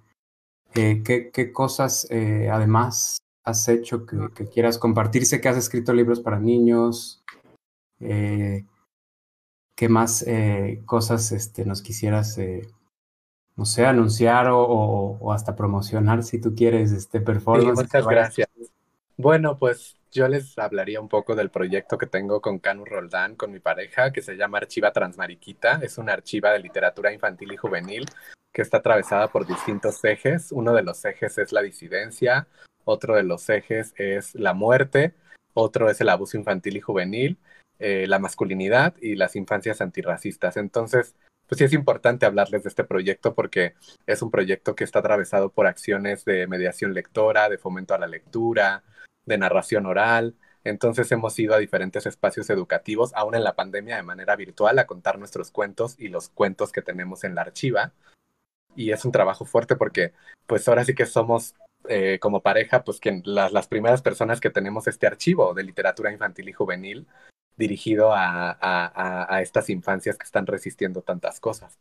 eh, qué, qué, cosas eh, además has hecho que, que, quieras compartir? Sé que has escrito libros para niños. Eh, ¿Qué más eh, cosas este, nos quisieras, eh, no sé, anunciar o, o, o, hasta promocionar si tú quieres este performance? Sí, muchas gracias. Bueno, pues yo les hablaría un poco del proyecto que tengo con Canu Roldán, con mi pareja, que se llama Archiva Transmariquita. Es una archiva de literatura infantil y juvenil que está atravesada por distintos ejes. Uno de los ejes es la disidencia, otro de los ejes es la muerte, otro es el abuso infantil y juvenil, eh, la masculinidad y las infancias antirracistas. Entonces, pues sí es importante hablarles de este proyecto porque es un proyecto que está atravesado por acciones de mediación lectora, de fomento a la lectura, de narración oral. Entonces hemos ido a diferentes espacios educativos, aún en la pandemia, de manera virtual, a contar nuestros cuentos y los cuentos que tenemos en la archiva. Y es un trabajo fuerte porque, pues ahora sí que somos eh, como pareja, pues que las, las, primeras personas que tenemos este archivo de literatura infantil y juvenil dirigido a, a, a, estas infancias que están resistiendo tantas cosas.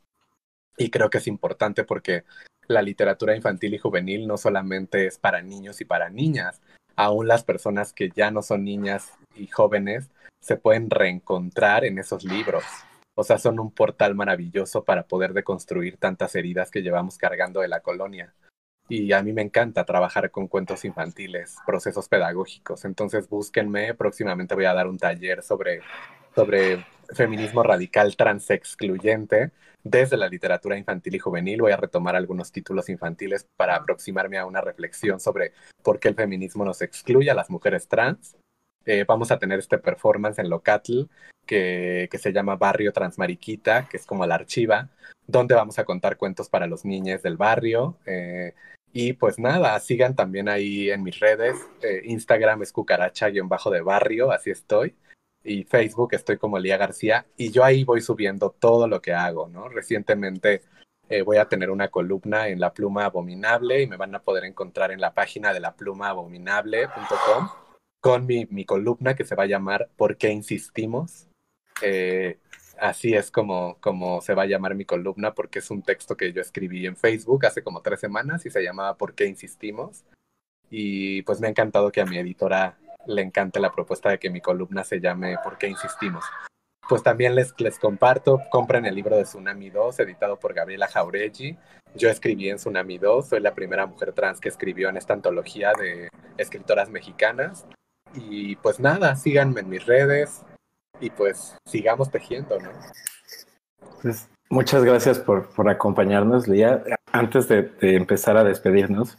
Y creo que es importante porque la literatura infantil y juvenil no solamente es para niños y para niñas, aún las personas que ya no son niñas y jóvenes se pueden reencontrar en esos libros. O sea, son un portal maravilloso para poder deconstruir tantas heridas que llevamos cargando de la colonia y a mí me encanta trabajar con cuentos infantiles, procesos pedagógicos. Entonces búsquenme, próximamente voy a dar un taller sobre, sobre feminismo radical transexcluyente desde la literatura infantil y juvenil. Voy a retomar algunos títulos infantiles para aproximarme a una reflexión sobre por qué el feminismo nos excluye a las mujeres trans. Eh, vamos a tener este performance en Locatl que, que se llama Barrio Transmariquita, que es como la archiva, donde vamos a contar cuentos para los niños del barrio. Eh, y pues nada, sigan también ahí en mis redes. Eh, Instagram es cucaracha-de barrio, así estoy. Y Facebook estoy como Lía García. Y yo ahí voy subiendo todo lo que hago, ¿no? Recientemente Eh, voy a tener una columna en La Pluma Abominable y me van a poder encontrar en la página de laplumabominable.com con mi, mi, columna que se va a llamar ¿Por qué insistimos? Eh, así es como, como se va a llamar mi columna porque es un texto que yo escribí en Facebook hace como tres semanas y se llamaba ¿Por qué insistimos? Y pues me ha encantado que a mi editora le encante la propuesta de que mi columna se llame ¿Por qué insistimos? Pues también les, les comparto, compren el libro de Tsunami 2, editado por Gabriela Jauregui. Yo escribí en Tsunami 2, soy la primera mujer trans que escribió en esta antología de escritoras mexicanas. Y pues nada, síganme en mis redes y pues sigamos tejiendo, ¿no? Pues, muchas gracias por, por acompañarnos, Lía. Antes de, de empezar a despedirnos,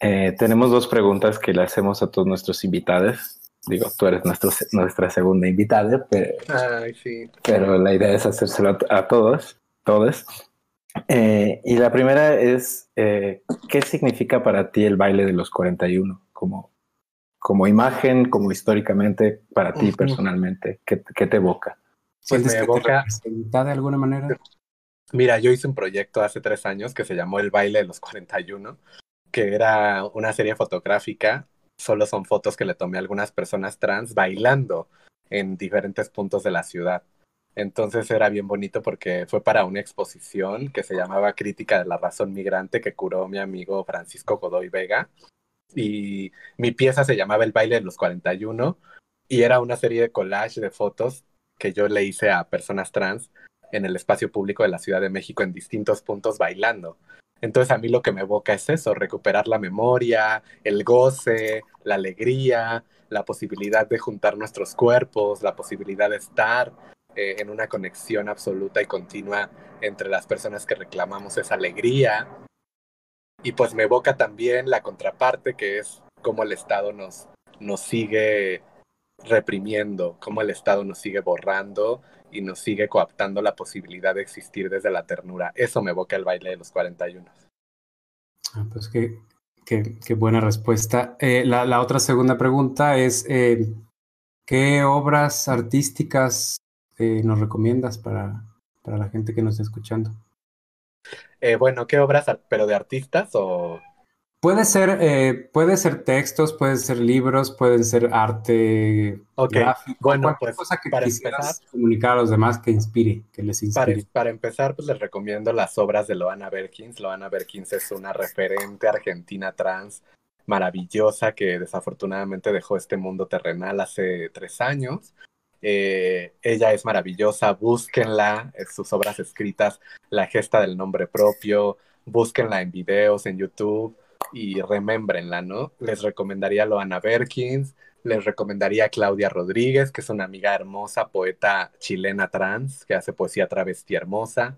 eh, tenemos dos preguntas que le hacemos a todos nuestros invitados. Digo, tú eres nuestro, nuestra segunda invitada, pero, Ay, sí. pero la idea es hacérselo a, a todos, todos. Eh, y la primera es, eh, ¿qué significa para ti el baile de los 41? Como, como imagen, como históricamente, para ti uh -huh. personalmente, ¿qué, ¿qué, te evoca? Pues me evoca... de alguna manera? Mira, yo hice un proyecto hace tres años que se llamó El baile de los 41 que era una serie fotográfica, solo son fotos que le tomé a algunas personas trans bailando en diferentes puntos de la ciudad. Entonces era bien bonito porque fue para una exposición que se llamaba Crítica de la Razón Migrante que curó mi amigo Francisco Godoy Vega. Y mi pieza se llamaba El baile de los 41 y era una serie de collage de fotos que yo le hice a personas trans en el espacio público de la Ciudad de México en distintos puntos bailando. Entonces a mí lo que me evoca es eso, recuperar la memoria, el goce, la alegría, la posibilidad de juntar nuestros cuerpos, la posibilidad de estar eh, en una conexión absoluta y continua entre las personas que reclamamos esa alegría. Y pues me evoca también la contraparte, que es cómo el Estado nos, nos sigue reprimiendo, cómo el Estado nos sigue borrando y nos sigue coaptando la posibilidad de existir desde la ternura. Eso me evoca el baile de los 41. Ah, pues qué, qué, qué buena respuesta. Eh, la, otra segunda pregunta es, eh, ¿qué obras artísticas eh, nos recomiendas para, para la gente que nos está escuchando? Eh, bueno, ¿qué obras, pero de artistas o Puede ser, eh, puede ser textos, pueden ser libros, pueden ser arte okay. gráfico, bueno, pues, cosa que para quisieras empezar, comunicar a los demás que inspire, que les para, inspire. para, empezar, pues les recomiendo las obras de Loana Berkins. Loana Berkins es una referente argentina trans maravillosa que desafortunadamente dejó este mundo terrenal hace tres años. Eh, ella es maravillosa, búsquenla, sus obras escritas, La gesta del nombre propio, búsquenla en videos, en YouTube y remembrenla, ¿no? Les recomendaría a Loana Berkins, les recomendaría a Claudia Rodríguez, que es una amiga hermosa, poeta chilena trans, que hace poesía travesti hermosa.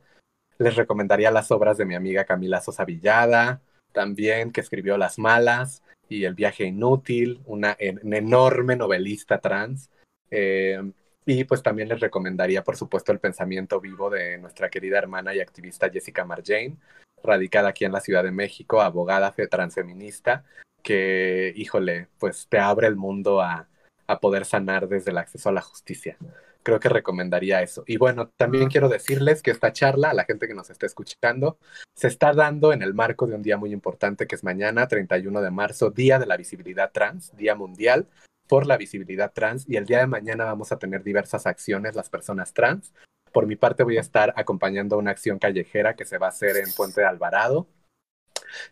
Les recomendaría las obras de mi amiga Camila Sosa Villada, también, que escribió Las Malas y El viaje inútil, una enorme novelista trans. Eh, y pues también les recomendaría, por supuesto, el pensamiento vivo de nuestra querida hermana y activista Jessica Marjane, radicada aquí en la Ciudad de México, abogada transfeminista, que, híjole, pues te abre el mundo a, a, poder sanar desde el acceso a la justicia. Creo que recomendaría eso. Y bueno, también quiero decirles que esta charla, a la gente que nos está escuchando, se está dando en el marco de un día muy importante que es mañana, 31 de marzo, Día de la Visibilidad Trans, Día Mundial por la Visibilidad Trans. Y el día de mañana vamos a tener diversas acciones las personas trans. Por mi parte voy a estar acompañando una acción callejera que se va a hacer en Puente Alvarado,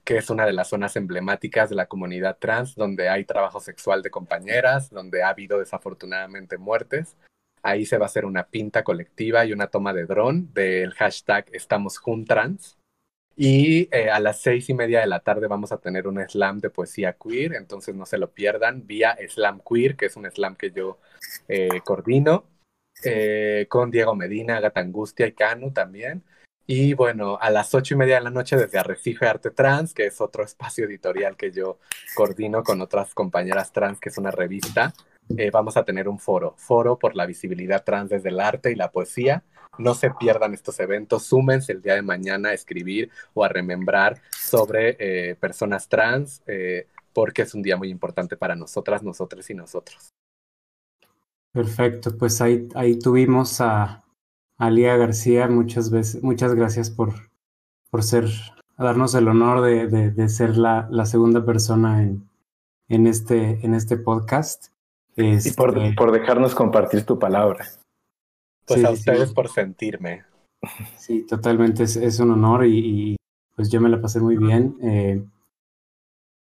que es una de las zonas emblemáticas de la comunidad trans, donde hay trabajo sexual de compañeras, donde ha habido desafortunadamente muertes. Ahí se va a hacer una pinta colectiva y una toma de dron del hashtag Estamos Juntrans. Y eh, a las seis y media de la tarde vamos a tener un slam de poesía queer, entonces no se lo pierdan, vía Slam Queer, que es un slam que yo eh, coordino eh, con Diego Medina, Gata Angustia y Canu también. Y bueno, a las ocho y media de la noche desde Arrecife Arte Trans, que es otro espacio editorial que yo coordino con otras compañeras trans, que es una revista, eh, vamos a tener un foro, foro por la visibilidad trans desde el arte y la poesía. No se pierdan estos eventos, súmense el día de mañana a escribir o a remembrar sobre eh, personas trans, eh, porque es un día muy importante para nosotras, nosotros y nosotros. Perfecto, pues ahí, ahí tuvimos a, a Lía García. Muchas veces, muchas gracias por, por ser, darnos el honor de, de, ser la, la, segunda persona en, en, este, en este podcast. Y por, este, por dejarnos compartir tu palabra. Pues a ustedes por sentirme. Sí, totalmente, es, es un honor y, pues yo me la pasé muy bien. Eh,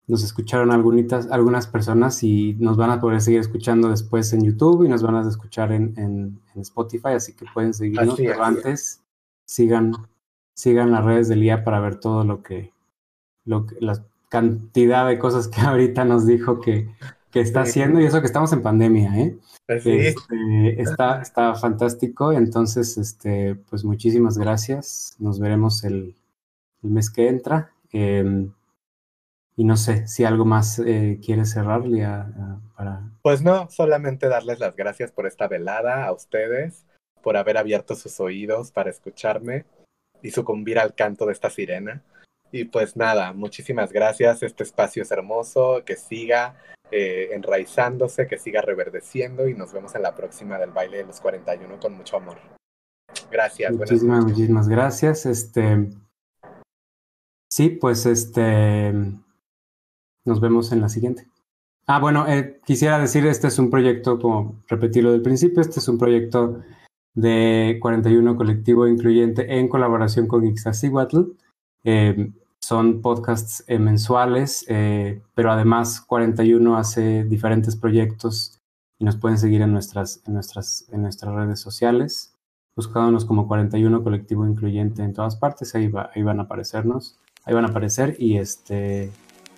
nos escucharon algunas, algunas personas y nos van a poder seguir escuchando después en YouTube y nos van a escuchar en, en, Spotify, así que pueden seguirnos, pero antes sigan, sigan las redes del IA para ver todo lo que, lo que, la cantidad de cosas que ahorita nos dijo que, que está haciendo y eso que estamos en pandemia, ¿eh? Pues este, está, está fantástico, entonces, este, pues muchísimas gracias, nos veremos el, el mes que entra. Em, y no sé si algo más eh, quieres cerrar, para... Pues no, solamente darles las gracias por esta velada a ustedes, por haber abierto sus oídos para escucharme y sucumbir al canto de esta sirena. Y pues nada, muchísimas gracias. Este espacio es hermoso, que siga eh, enraizándose, que siga reverdeciendo y nos vemos en la próxima del baile de los 41 con mucho amor. Gracias. Muchísimas, muchísimas gracias. Este, sí, pues este, nos vemos en la siguiente. Ah, bueno, eh, quisiera decir, este es un proyecto, como repetirlo del principio, este es un proyecto de 41 Colectivo Incluyente en colaboración con Ixtaccíhuatl. Eh, son podcasts eh, mensuales, eh, pero además 41 hace diferentes proyectos y nos pueden seguir en nuestras, en nuestras, en nuestras redes sociales, buscándonos como 41 Colectivo Incluyente en todas partes, ahí, va, ahí van a aparecernos, ahí van a aparecer y este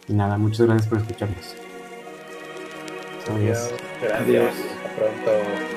y nada, muchas gracias por escucharnos. Adiós. Gracias. Hasta pronto.